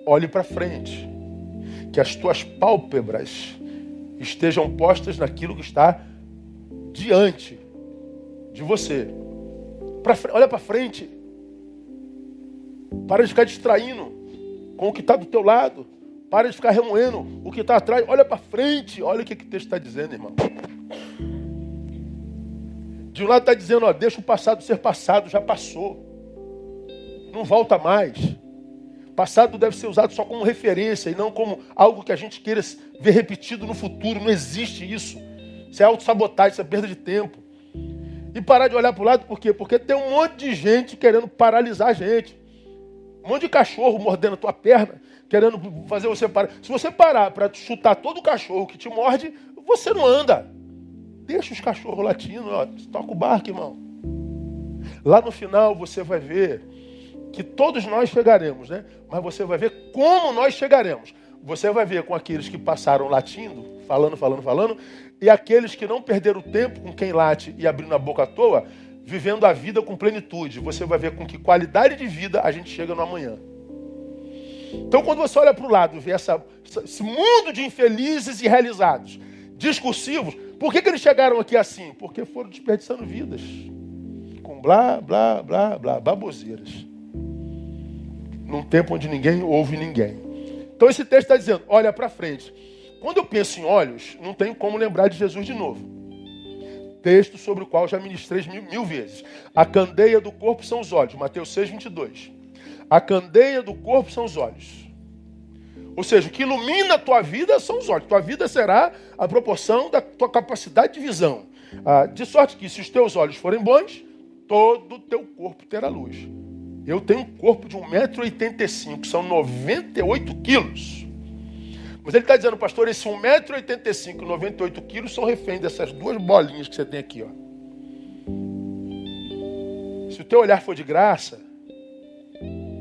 olhe para frente. Que as tuas pálpebras estejam postas naquilo que está diante de você. Pra, olha para frente. Para de ficar distraindo com o que está do teu lado. Para de ficar remoendo o que está atrás. Olha para frente. Olha o que, que o texto está dizendo, irmão. De um lado está dizendo, ó, deixa o passado ser passado, já passou. Não volta mais. Passado deve ser usado só como referência e não como algo que a gente queira ver repetido no futuro. Não existe isso. Isso é autossabotagem, isso é perda de tempo. E parar de olhar para o lado, por quê? Porque tem um monte de gente querendo paralisar a gente. Um monte de cachorro mordendo a tua perna, querendo fazer você parar. Se você parar para chutar todo o cachorro que te morde, você não anda. Deixa os cachorros latindo, ó, toca o barco, irmão. Lá no final você vai ver que todos nós chegaremos, né? Mas você vai ver como nós chegaremos. Você vai ver com aqueles que passaram latindo, falando, falando, falando, e aqueles que não perderam tempo com quem late e abrindo a boca à toa, vivendo a vida com plenitude. Você vai ver com que qualidade de vida a gente chega no amanhã. Então, quando você olha para o lado e vê essa, esse mundo de infelizes e realizados, discursivos, por que, que eles chegaram aqui assim? Porque foram desperdiçando vidas. Com blá, blá, blá, blá, baboseiras. Num tempo onde ninguém ouve ninguém. Então, esse texto está dizendo: olha para frente. Quando eu penso em olhos, não tenho como lembrar de Jesus de novo. Texto sobre o qual já ministrei mil, mil vezes. A candeia do corpo são os olhos. Mateus 6, 22. A candeia do corpo são os olhos. Ou seja, o que ilumina a tua vida são os olhos. Tua vida será a proporção da tua capacidade de visão. Ah, de sorte que, se os teus olhos forem bons, todo o teu corpo terá luz. Eu tenho um corpo de 1,85m, são 98 quilos. Mas ele está dizendo, pastor, esse 1,85m, 98 quilos são reféns dessas duas bolinhas que você tem aqui. Ó. Se o teu olhar for de graça,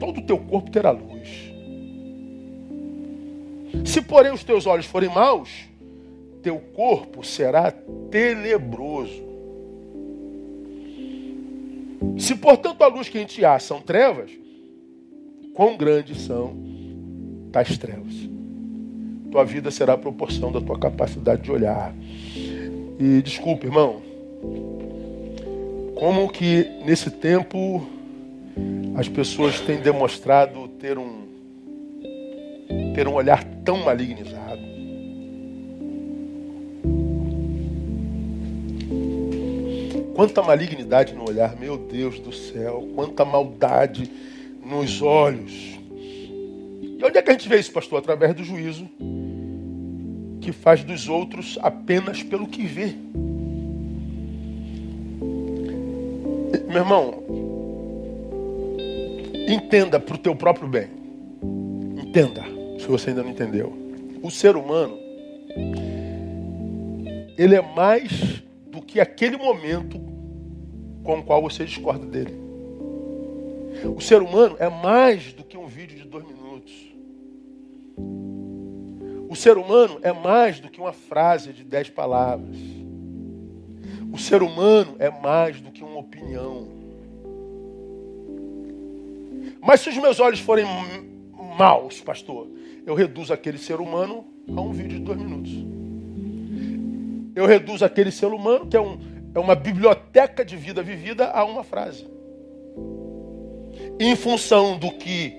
todo o teu corpo terá luz. Se, porém, os teus olhos forem maus, teu corpo será tenebroso. Se, portanto, a luz que em ti há são trevas, quão grandes são tais trevas? tua vida será a proporção da tua capacidade de olhar. E desculpe, irmão, como que nesse tempo as pessoas têm demonstrado ter um ter um olhar tão malignizado. Quanta malignidade no olhar, meu Deus do céu, quanta maldade nos olhos. E onde é que a gente vê isso, pastor? Através do juízo que faz dos outros apenas pelo que vê. Meu irmão, entenda para o teu próprio bem. Entenda, você ainda não entendeu. O ser humano, ele é mais do que aquele momento com o qual você discorda dele. O ser humano é mais do que um vídeo de dois minutos. O ser humano é mais do que uma frase de dez palavras. O ser humano é mais do que uma opinião. Mas se os meus olhos forem maus, pastor, eu reduzo aquele ser humano a um vídeo de dois minutos. Eu reduzo aquele ser humano, que é, um, é uma biblioteca de vida vivida, a uma frase. Em função do que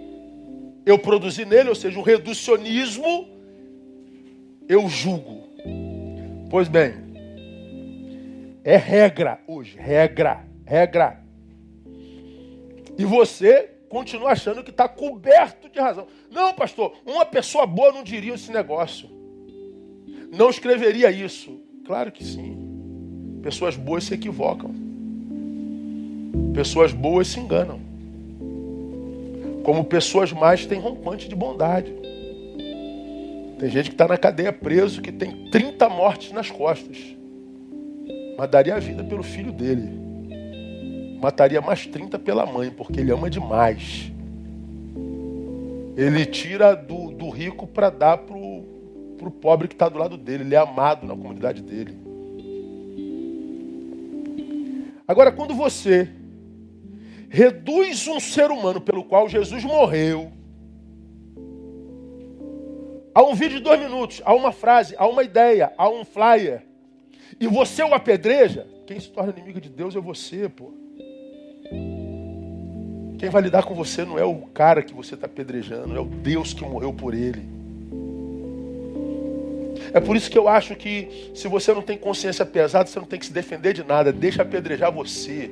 eu produzi nele, ou seja, o reducionismo, eu julgo. Pois bem, é regra hoje, regra, regra. E você continua achando que está coberto de razão. Não, pastor, uma pessoa boa não diria esse negócio. Não escreveria isso. Claro que sim. Pessoas boas se equivocam. Pessoas boas se enganam. Como pessoas más têm rompante de bondade. Tem gente que está na cadeia preso que tem 30 mortes nas costas. Mas daria a vida pelo filho dele. Mataria mais 30 pela mãe, porque ele ama demais. Ele tira do, do rico para dar para o pobre que está do lado dele. Ele é amado na comunidade dele. Agora, quando você reduz um ser humano pelo qual Jesus morreu a um vídeo de dois minutos, a uma frase, a uma ideia, a um flyer, e você o apedreja, quem se torna inimigo de Deus é você, pô. Quem vai lidar com você não é o cara que você está apedrejando, é o Deus que morreu por ele. É por isso que eu acho que se você não tem consciência pesada, você não tem que se defender de nada. Deixa apedrejar você.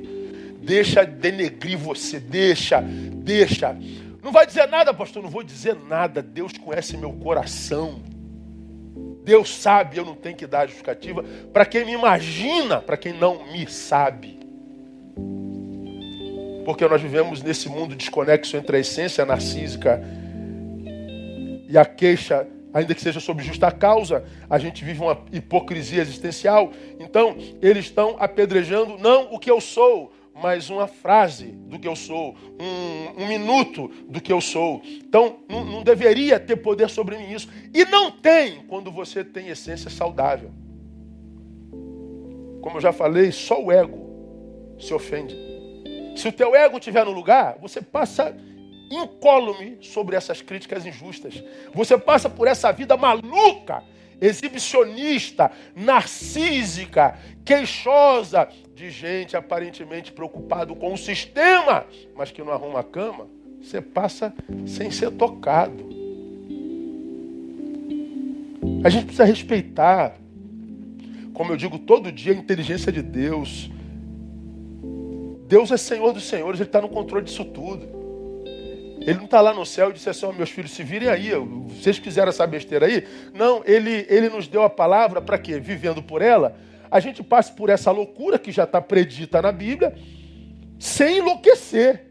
Deixa denegrir você. Deixa, deixa. Não vai dizer nada, pastor, não vou dizer nada. Deus conhece meu coração. Deus sabe, eu não tenho que dar justificativa para quem me imagina, para quem não me sabe. Porque nós vivemos nesse mundo desconexo entre a essência narcísica e a queixa, ainda que seja sob justa causa, a gente vive uma hipocrisia existencial. Então, eles estão apedrejando não o que eu sou, mas uma frase do que eu sou, um, um minuto do que eu sou. Então, não, não deveria ter poder sobre mim isso. E não tem quando você tem essência saudável. Como eu já falei, só o ego se ofende. Se o teu ego estiver no lugar, você passa incólume sobre essas críticas injustas. Você passa por essa vida maluca, exibicionista, narcísica, queixosa, de gente aparentemente preocupado com o sistema, mas que não arruma a cama, você passa sem ser tocado. A gente precisa respeitar, como eu digo todo dia, a inteligência de Deus. Deus é Senhor dos Senhores, Ele está no controle disso tudo. Ele não está lá no céu e disse assim: oh, meus filhos, se virem aí, vocês quiseram essa besteira aí. Não, ele, ele nos deu a palavra para quê? Vivendo por ela, a gente passe por essa loucura que já está predita na Bíblia, sem enlouquecer.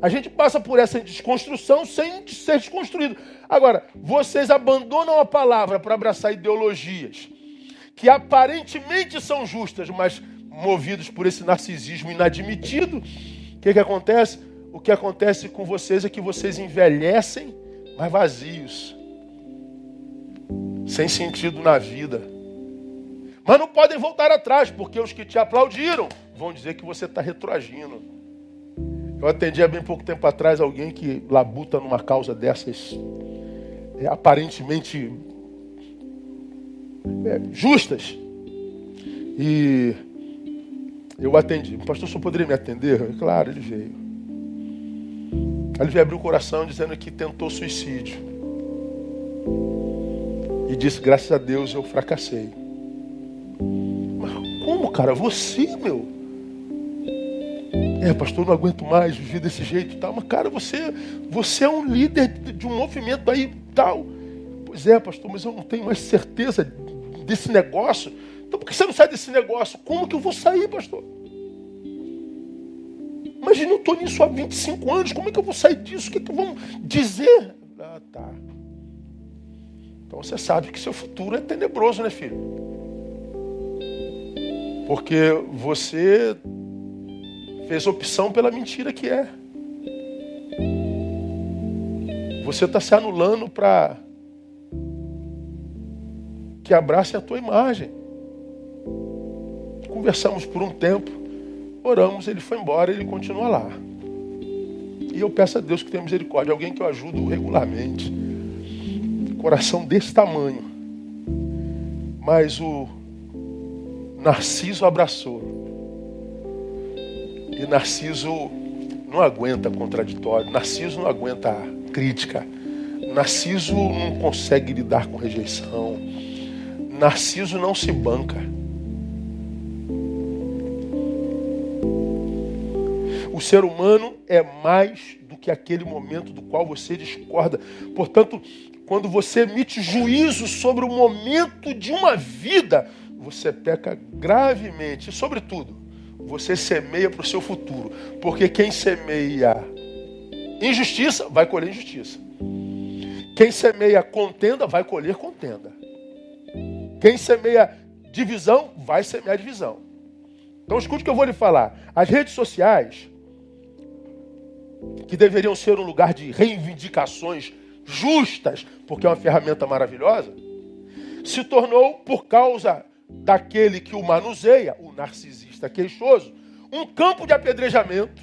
A gente passa por essa desconstrução sem ser desconstruído. Agora, vocês abandonam a palavra para abraçar ideologias que aparentemente são justas, mas movidos por esse narcisismo inadmitido. O que, que acontece? O que acontece com vocês é que vocês envelhecem, mas vazios, sem sentido na vida. Mas não podem voltar atrás, porque os que te aplaudiram vão dizer que você está retroagindo. Eu atendi há bem pouco tempo atrás alguém que labuta numa causa dessas é, aparentemente é, justas. E eu atendi. Pastor só poderia me atender? Claro, ele veio. Ele veio abrir o coração dizendo que tentou suicídio. E disse: graças a Deus eu fracassei. Como, cara? Você, meu. É, pastor, não aguento mais viver desse jeito tal. Mas, cara, você, você é um líder de um movimento aí tal. Pois é, pastor, mas eu não tenho mais certeza desse negócio. Então por que você não sai desse negócio? Como que eu vou sair, pastor? Mas eu não estou nisso há 25 anos. Como é que eu vou sair disso? O que, é que vão dizer? Ah, tá. Então você sabe que seu futuro é tenebroso, né, filho? Porque você fez opção pela mentira que é. Você está se anulando para que abrace a tua imagem. Conversamos por um tempo, oramos, ele foi embora, ele continua lá. E eu peço a Deus que tenha misericórdia, alguém que eu ajudo regularmente. Coração desse tamanho. Mas o Narciso abraçou. E Narciso não aguenta contraditório, Narciso não aguenta crítica, Narciso não consegue lidar com rejeição, Narciso não se banca. O ser humano é mais do que aquele momento do qual você discorda. Portanto, quando você emite juízo sobre o momento de uma vida, você peca gravemente. E, sobretudo, você semeia para o seu futuro. Porque quem semeia injustiça, vai colher injustiça. Quem semeia contenda, vai colher contenda. Quem semeia divisão, vai semear divisão. Então escute o que eu vou lhe falar. As redes sociais, que deveriam ser um lugar de reivindicações justas, porque é uma ferramenta maravilhosa, se tornou, por causa daquele que o manuseia, o narcisista queixoso, um campo de apedrejamento,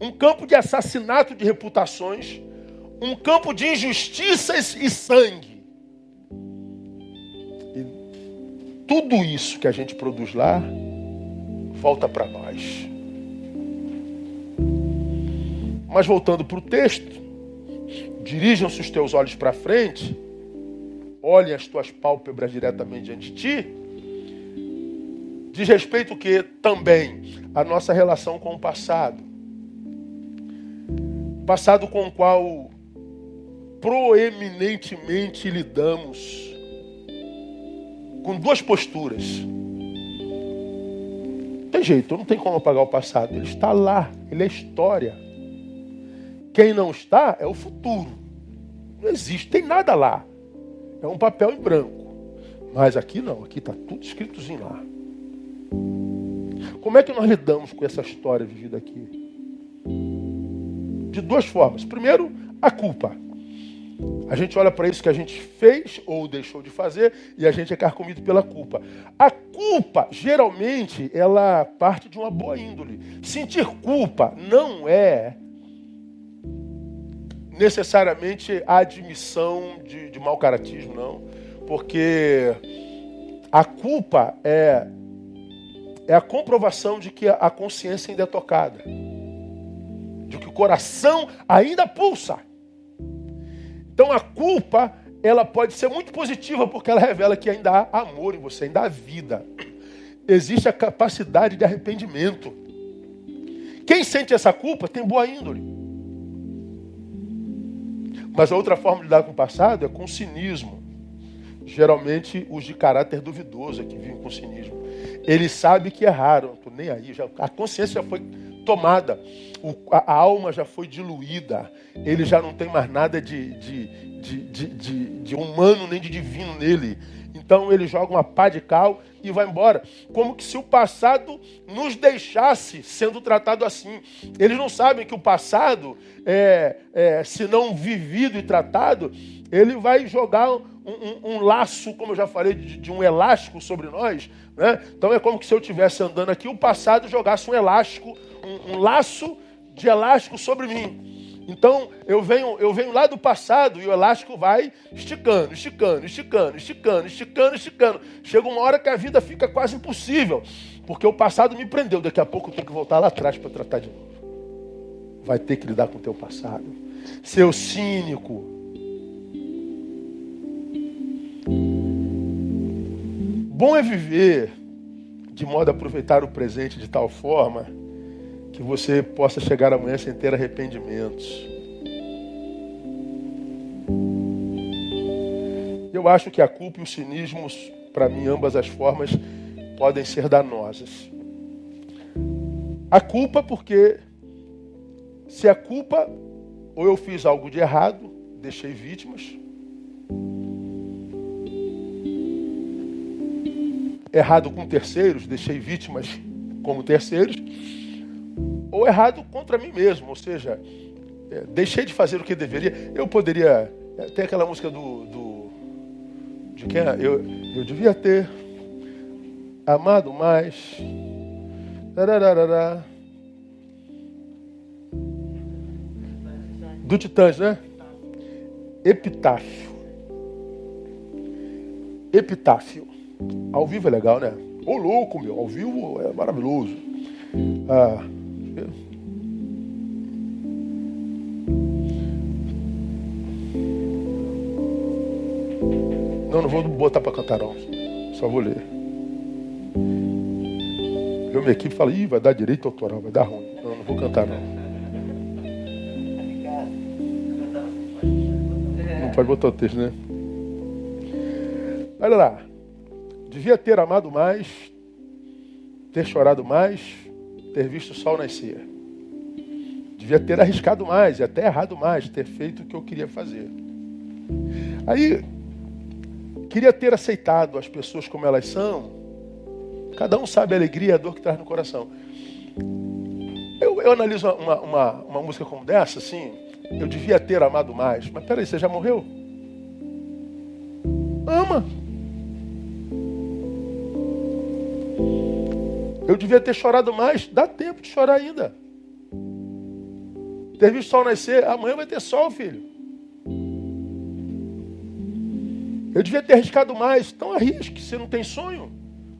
um campo de assassinato de reputações, um campo de injustiças e sangue. E tudo isso que a gente produz lá volta para nós. Mas voltando para o texto, dirijam-se os teus olhos para frente, olhem as tuas pálpebras diretamente diante de ti. Diz respeito que também a nossa relação com o passado. Passado com o qual proeminentemente lidamos com duas posturas. Tem jeito, não tem como apagar o passado. Ele está lá, ele é história. Quem não está é o futuro. Não existe, tem nada lá. É um papel em branco. Mas aqui não, aqui está tudo escritozinho lá. Como é que nós lidamos com essa história vivida aqui? De duas formas. Primeiro, a culpa. A gente olha para isso que a gente fez ou deixou de fazer e a gente é carcomido pela culpa. A culpa, geralmente, ela parte de uma boa índole. Sentir culpa não é necessariamente a admissão de, de mau caratismo, não. Porque a culpa é, é a comprovação de que a consciência ainda é tocada. De que o coração ainda pulsa. Então a culpa, ela pode ser muito positiva porque ela revela que ainda há amor em você, ainda há vida. Existe a capacidade de arrependimento. Quem sente essa culpa tem boa índole. Mas a outra forma de lidar com o passado é com cinismo. Geralmente os de caráter duvidoso é que vivem com cinismo. Eles sabem que erraram, não estou nem aí. Já, a consciência já foi tomada, o, a, a, alma já foi diluída, ele já não tem mais nada de, de, de, de humano nem de divino nele. Então ele joga uma pá de cal e vai embora. Como que se o passado nos deixasse sendo tratado assim. Eles não sabem que o passado, é, é, se não vivido e tratado, ele vai jogar um, um, um laço, como eu já falei, de, de um elástico sobre nós. Né? Então é como que se eu estivesse andando aqui, o passado jogasse um elástico um, um laço de elástico sobre mim. Então eu venho, eu venho lá do passado e o elástico vai esticando, esticando, esticando, esticando, esticando, esticando. Chega uma hora que a vida fica quase impossível, porque o passado me prendeu. Daqui a pouco eu tenho que voltar lá atrás para tratar de novo. Vai ter que lidar com o teu passado. Seu cínico. Bom é viver de modo a aproveitar o presente de tal forma que você possa chegar amanhã sem ter arrependimentos. Eu acho que a culpa e o cinismo, para mim, ambas as formas, podem ser danosas. A culpa, porque se a culpa, ou eu fiz algo de errado, deixei vítimas. Errado com terceiros, deixei vítimas como terceiros ou errado contra mim mesmo, ou seja, é, deixei de fazer o que deveria. Eu poderia. É, tem aquela música do. do de quem? Eu, eu devia ter amado mais. Do Titãs, né? Epitáfio. Epitáfio. Ao vivo é legal, né? Ô louco, meu, ao vivo é maravilhoso. Ah, não, não vou botar para cantar não. Só vou ler. Eu, minha equipe fala, ih, vai dar direito autoral, vai dar ruim. Não, não vou cantar não. Não Pode botar o texto, né? Olha lá. Devia ter amado mais, ter chorado mais, ter visto o sol nascer. Devia ter arriscado mais e até errado mais, ter feito o que eu queria fazer. Aí, queria ter aceitado as pessoas como elas são. Cada um sabe a alegria e a dor que traz no coração. Eu, eu analiso uma, uma, uma música como dessa, assim, eu devia ter amado mais. Mas peraí, você já morreu? Ama. Devia ter chorado mais. Dá tempo de chorar ainda. Ter visto o sol nascer. Amanhã vai ter sol, filho. Eu devia ter arriscado mais. Então arrisque. Você não tem sonho?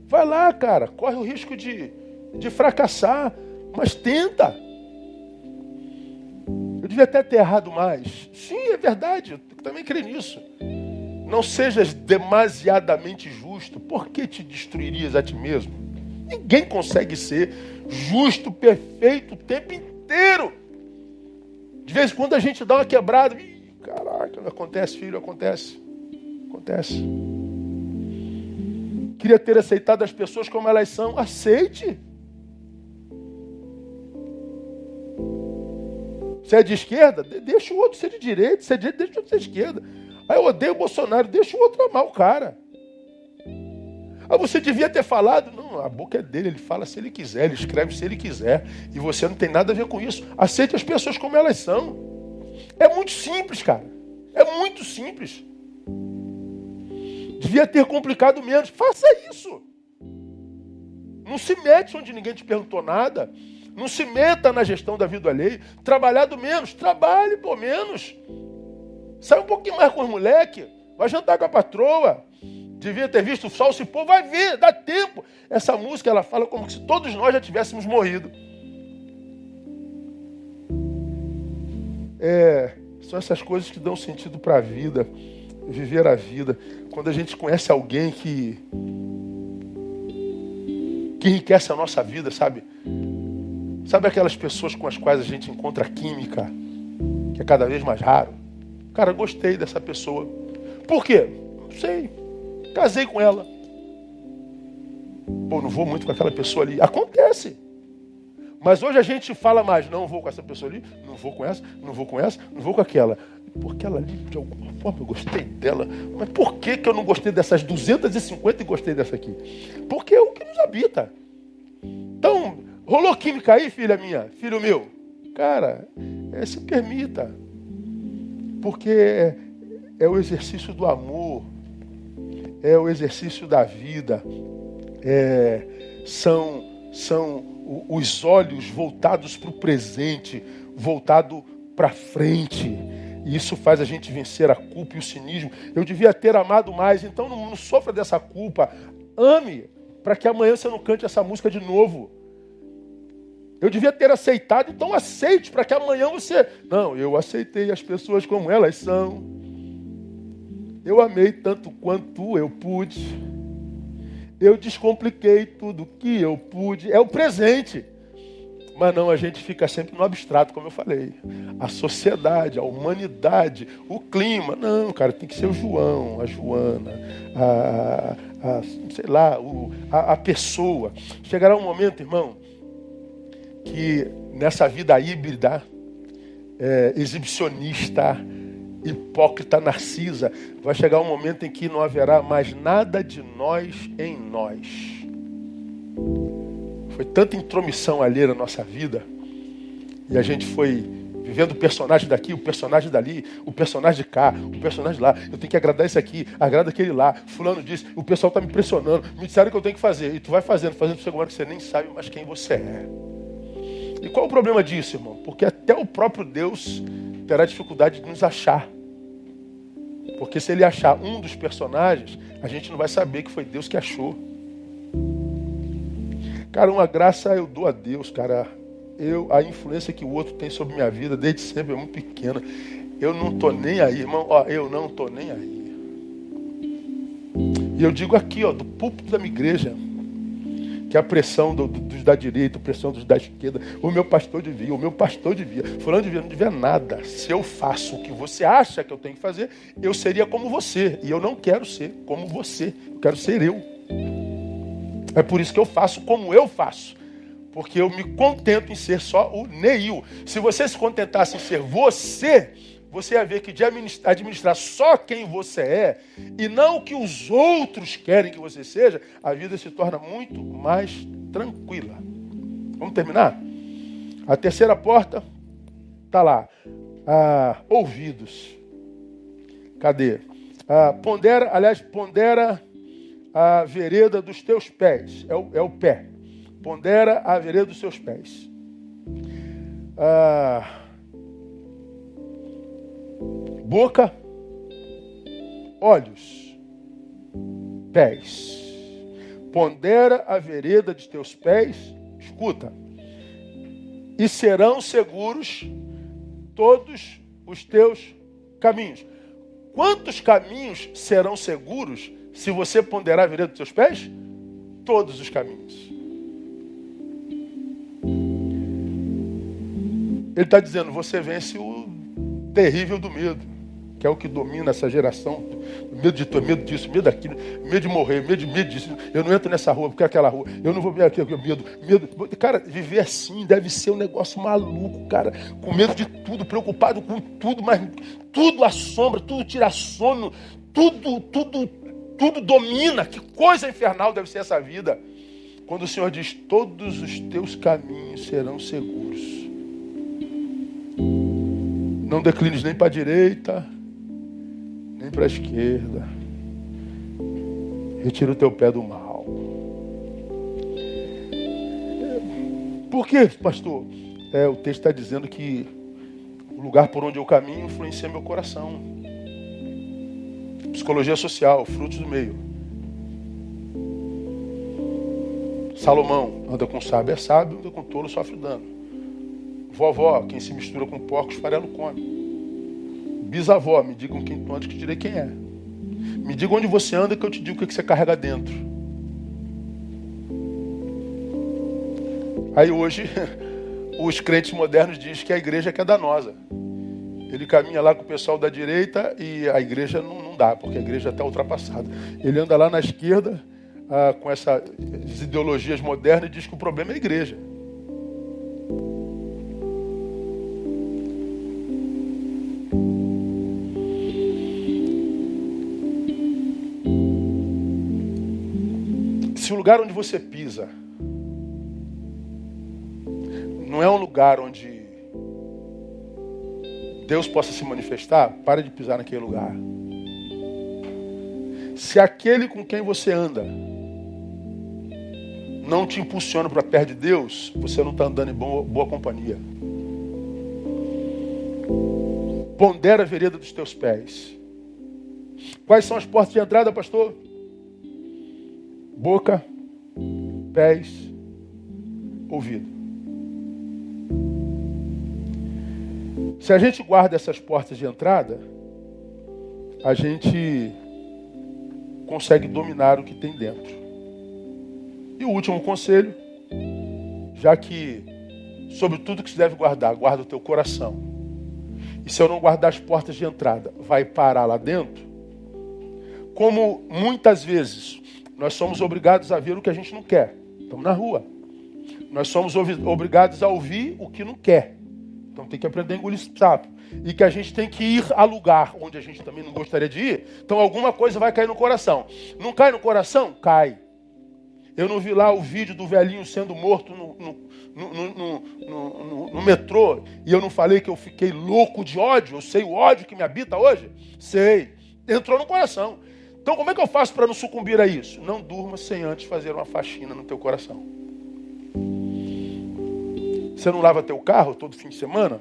Vai lá, cara. Corre o risco de, de fracassar. Mas tenta. Eu devia até ter errado mais. Sim, é verdade. Eu também creio nisso. Não sejas demasiadamente justo. Por que te destruirias a ti mesmo? Ninguém consegue ser justo, perfeito o tempo inteiro. De vez em quando a gente dá uma quebrada. Caraca, não acontece, filho, acontece. Acontece. Queria ter aceitado as pessoas como elas são. Aceite. Você é de esquerda? Deixa o outro ser de direita. Você é de direita, deixa o outro ser de esquerda. Aí eu odeio o Bolsonaro, deixa o outro amar o cara. Ah, você devia ter falado. Não, a boca é dele, ele fala se ele quiser, ele escreve se ele quiser. E você não tem nada a ver com isso. Aceite as pessoas como elas são. É muito simples, cara. É muito simples. Devia ter complicado menos. Faça isso. Não se mete onde ninguém te perguntou nada. Não se meta na gestão da vida alheia. Trabalhado menos. Trabalhe por menos. Sai um pouquinho mais com os moleques. Vai jantar com a patroa devia ter visto o sol se pôr, vai ver, dá tempo. Essa música ela fala como se todos nós já tivéssemos morrido. É, são essas coisas que dão sentido para a vida, viver a vida. Quando a gente conhece alguém que que enriquece a nossa vida, sabe? Sabe aquelas pessoas com as quais a gente encontra química, que é cada vez mais raro? Cara, gostei dessa pessoa. Por quê? Não sei. Casei com ela. Pô, não vou muito com aquela pessoa ali. Acontece. Mas hoje a gente fala mais, não vou com essa pessoa ali, não vou com essa, não vou com essa, não vou com aquela. Porque ela ali, de alguma forma, eu gostei dela. Mas por que, que eu não gostei dessas 250 e gostei dessa aqui? Porque é o que nos habita. Então, rolou química aí, filha minha, filho meu? Cara, é, se permita. Porque é, é o exercício do amor, é o exercício da vida, é, são, são os olhos voltados para o presente, voltado para frente. E isso faz a gente vencer a culpa e o cinismo. Eu devia ter amado mais, então não, não sofra dessa culpa. Ame, para que amanhã você não cante essa música de novo. Eu devia ter aceitado, então aceite, para que amanhã você. Não, eu aceitei as pessoas como elas são. Eu amei tanto quanto eu pude. Eu descompliquei tudo que eu pude. É o presente. Mas não, a gente fica sempre no abstrato, como eu falei. A sociedade, a humanidade, o clima. Não, cara, tem que ser o João, a Joana, a, a sei lá, o, a, a pessoa. Chegará um momento, irmão, que nessa vida híbrida, é, exibicionista, hipócrita narcisa, vai chegar um momento em que não haverá mais nada de nós em nós. Foi tanta intromissão alheia na nossa vida, e a gente foi vivendo o personagem daqui, o personagem dali, o personagem de cá, o personagem de lá. Eu tenho que agradar esse aqui, agrada aquele lá. Fulano disse, o pessoal está me pressionando, me disseram que eu tenho que fazer. E tu vai fazendo, fazendo, chega uma que você nem sabe mais quem você é. E qual o problema disso, irmão? Porque até o próprio Deus terá dificuldade de nos achar. Porque se ele achar um dos personagens, a gente não vai saber que foi Deus que achou. Cara, uma graça eu dou a Deus, cara. Eu, a influência que o outro tem sobre minha vida desde sempre é muito pequena. Eu não tô nem aí, irmão. Ó, eu não tô nem aí. E eu digo aqui, ó, do púlpito da minha igreja, que a pressão do, do, dos da direita, a pressão dos da esquerda, o meu pastor devia, o meu pastor devia, fulano devia, não devia nada. Se eu faço o que você acha que eu tenho que fazer, eu seria como você. E eu não quero ser como você, eu quero ser eu. É por isso que eu faço como eu faço. Porque eu me contento em ser só o Neil. Se você se contentasse em ser você, você ia ver que de administrar só quem você é e não o que os outros querem que você seja, a vida se torna muito mais tranquila. Vamos terminar? A terceira porta está lá. Ah, ouvidos. Cadê? Ah, pondera, aliás, pondera a vereda dos teus pés. É o, é o pé. Pondera a vereda dos seus pés. Ah, boca, olhos, pés. Pondera a vereda de teus pés, escuta, e serão seguros todos os teus caminhos. Quantos caminhos serão seguros se você ponderar a vereda dos teus pés? Todos os caminhos. Ele está dizendo: você vence o terrível do medo que é o que domina essa geração. Medo de tu, medo disso, medo daquilo, medo de morrer, medo de medo disso. Eu não entro nessa rua porque é aquela rua. Eu não vou ver aqui, medo, medo. Cara, viver assim deve ser um negócio maluco, cara. Com medo de tudo, preocupado com tudo, mas tudo assombra, tudo tira sono, tudo, tudo, tudo domina. Que coisa infernal deve ser essa vida. Quando o Senhor diz: Todos os teus caminhos serão seguros. Não declines nem para a direita, nem para a esquerda. Retira o teu pé do mal. Por quê, pastor? É, o texto está dizendo que o lugar por onde eu caminho influencia meu coração. Psicologia social, frutos do meio. Salomão anda com sábio é sábio, anda com tolo sofre dano. Vovó, quem se mistura com porcos, farelo come. Bisavó, me digam quem tu andas que eu direi quem é. Me diga onde você anda que eu te digo o que você carrega dentro. Aí hoje, os crentes modernos dizem que a igreja é que é danosa. Ele caminha lá com o pessoal da direita e a igreja não, não dá, porque a igreja está ultrapassada. Ele anda lá na esquerda ah, com essas ideologias modernas e diz que o problema é a igreja. Lugar onde você pisa não é um lugar onde Deus possa se manifestar, pare de pisar naquele lugar. Se aquele com quem você anda não te impulsiona para perto de Deus, você não está andando em boa companhia. Pondera a vereda dos teus pés. Quais são as portas de entrada, pastor? boca, pés, ouvido. Se a gente guarda essas portas de entrada, a gente consegue dominar o que tem dentro. E o último conselho, já que sobre tudo que se deve guardar, guarda o teu coração. E se eu não guardar as portas de entrada, vai parar lá dentro? Como muitas vezes nós somos obrigados a ver o que a gente não quer. Estamos na rua. Nós somos obrigados a ouvir o que não quer. Então tem que aprender a engolir sapo. E que a gente tem que ir a lugar onde a gente também não gostaria de ir. Então alguma coisa vai cair no coração. Não cai no coração? Cai. Eu não vi lá o vídeo do velhinho sendo morto no, no, no, no, metrô e eu não falei que eu fiquei louco de ódio. Eu sei o ódio que me habita hoje? Sei. Entrou no coração. Então, como é que eu faço para não sucumbir a isso? Não durma sem antes fazer uma faxina no teu coração. Você não lava teu carro todo fim de semana?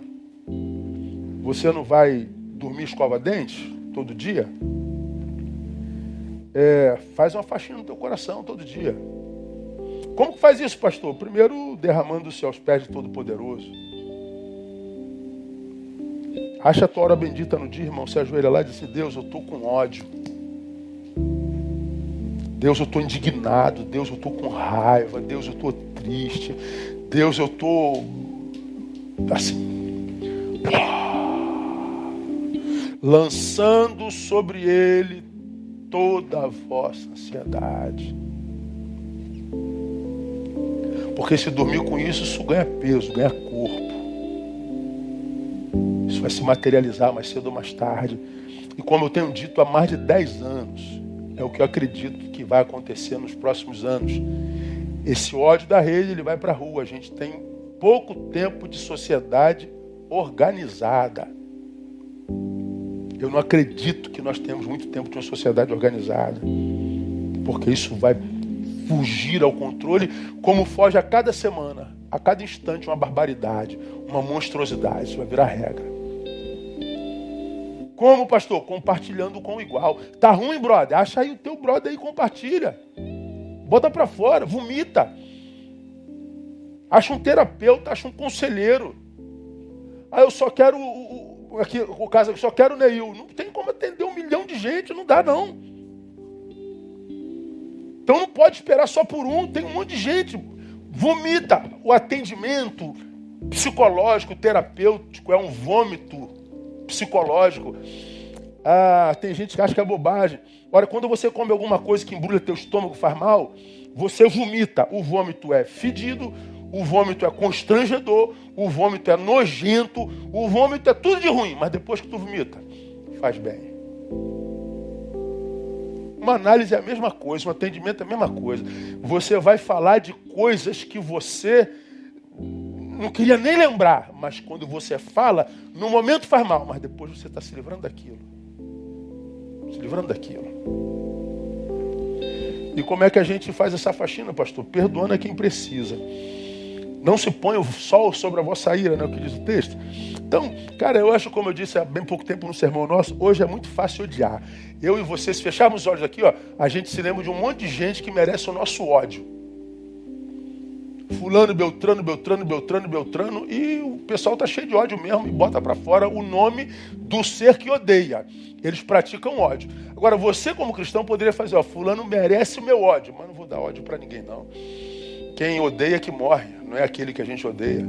Você não vai dormir escova dente todo dia? É, faz uma faxina no teu coração todo dia. Como que faz isso, pastor? Primeiro, derramando-se aos pés de Todo-Poderoso. Acha a tua hora bendita no dia, irmão. Se ajoelha lá e diz: Deus, eu estou com ódio Deus, eu estou indignado. Deus, eu estou com raiva. Deus, eu estou triste. Deus, eu estou assim, lançando sobre ele toda a vossa ansiedade. Porque se dormir com isso, isso ganha peso, ganha corpo. Isso vai se materializar mais cedo ou mais tarde. E como eu tenho dito há mais de 10 anos, é o que eu acredito que vai acontecer nos próximos anos. Esse ódio da rede ele vai para a rua. A gente tem pouco tempo de sociedade organizada. Eu não acredito que nós temos muito tempo de uma sociedade organizada. Porque isso vai fugir ao controle, como foge a cada semana, a cada instante, uma barbaridade, uma monstruosidade. Isso vai virar regra. Como, pastor? Compartilhando com o igual. Tá ruim, brother? Acha aí o teu brother aí compartilha. Bota para fora, vomita. Acha um terapeuta, acha um conselheiro. Ah, eu só quero o, o, aqui, o caso, eu só quero o Neil. Não tem como atender um milhão de gente, não dá não. Então não pode esperar só por um, tem um monte de gente. Vomita. O atendimento psicológico, terapêutico é um vômito psicológico. Ah, tem gente que acha que é bobagem. Ora, quando você come alguma coisa que embrulha teu estômago, faz mal, você vomita. O vômito é fedido, o vômito é constrangedor, o vômito é nojento, o vômito é tudo de ruim, mas depois que tu vomita, faz bem. Uma análise é a mesma coisa, um atendimento é a mesma coisa. Você vai falar de coisas que você não queria nem lembrar, mas quando você fala, no momento faz mal, mas depois você está se livrando daquilo. Se livrando daquilo. E como é que a gente faz essa faxina, pastor? Perdoando a quem precisa. Não se põe o sol sobre a vossa ira, né? O que diz o texto. Então, cara, eu acho, como eu disse há bem pouco tempo no sermão nosso, hoje é muito fácil odiar. Eu e você, se fecharmos os olhos aqui, ó, a gente se lembra de um monte de gente que merece o nosso ódio. Fulano, Beltrano, Beltrano, Beltrano, Beltrano, e o pessoal tá cheio de ódio mesmo e bota para fora o nome do ser que odeia. Eles praticam ódio. Agora, você como cristão poderia fazer, ó, fulano merece o meu ódio, mas não vou dar ódio para ninguém não. Quem odeia que morre, não é aquele que a gente odeia.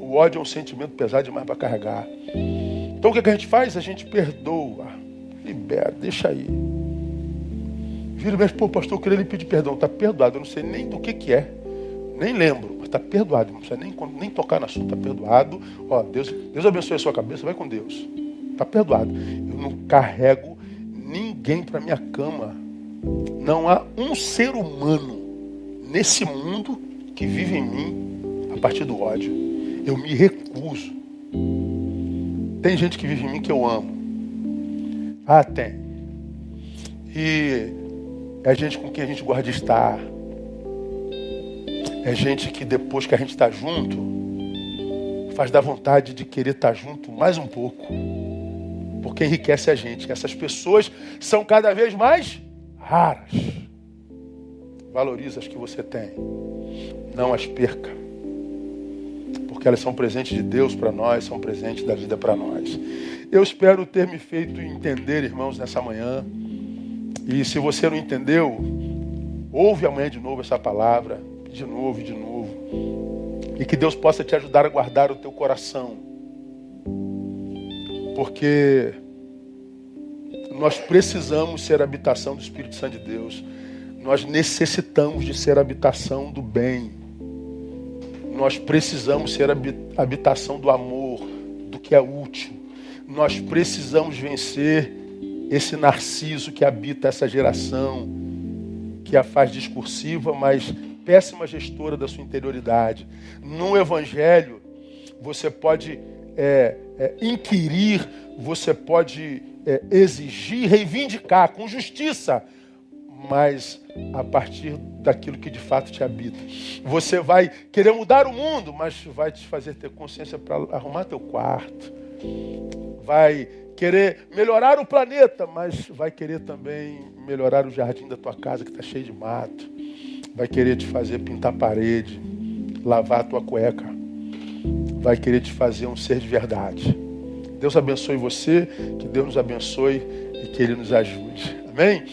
O ódio é um sentimento pesado demais para carregar. Então o que a gente faz? A gente perdoa, libera, deixa aí. Vira mesmo, pô, pastor, eu queria lhe pedir perdão. Está perdoado, eu não sei nem do que, que é. Nem lembro, mas está perdoado. Não precisa nem, nem tocar no assunto, está perdoado. Ó, Deus, Deus abençoe a sua cabeça, vai com Deus. Está perdoado. Eu não carrego ninguém para minha cama. Não há um ser humano nesse mundo que vive em mim a partir do ódio. Eu me recuso. Tem gente que vive em mim que eu amo. Ah, tem. E é gente com quem a gente gosta de estar. É gente que depois que a gente está junto, faz da vontade de querer estar tá junto mais um pouco. Porque enriquece a gente. Essas pessoas são cada vez mais raras. Valorize as que você tem. Não as perca. Porque elas são presentes de Deus para nós, são presentes da vida para nós. Eu espero ter me feito entender, irmãos, nessa manhã. E se você não entendeu, ouve amanhã de novo essa palavra, de novo de novo. E que Deus possa te ajudar a guardar o teu coração. Porque nós precisamos ser habitação do Espírito Santo de Deus. Nós necessitamos de ser habitação do bem. Nós precisamos ser habitação do amor, do que é útil. Nós precisamos vencer esse narciso que habita essa geração, que a faz discursiva, mas péssima gestora da sua interioridade. No Evangelho, você pode é, é, inquirir, você pode é, exigir, reivindicar com justiça mas a partir daquilo que de fato te habita. Você vai querer mudar o mundo, mas vai te fazer ter consciência para arrumar teu quarto. Vai querer melhorar o planeta, mas vai querer também melhorar o jardim da tua casa que está cheio de mato. Vai querer te fazer pintar parede, lavar a tua cueca. Vai querer te fazer um ser de verdade. Deus abençoe você, que Deus nos abençoe e que Ele nos ajude. Amém?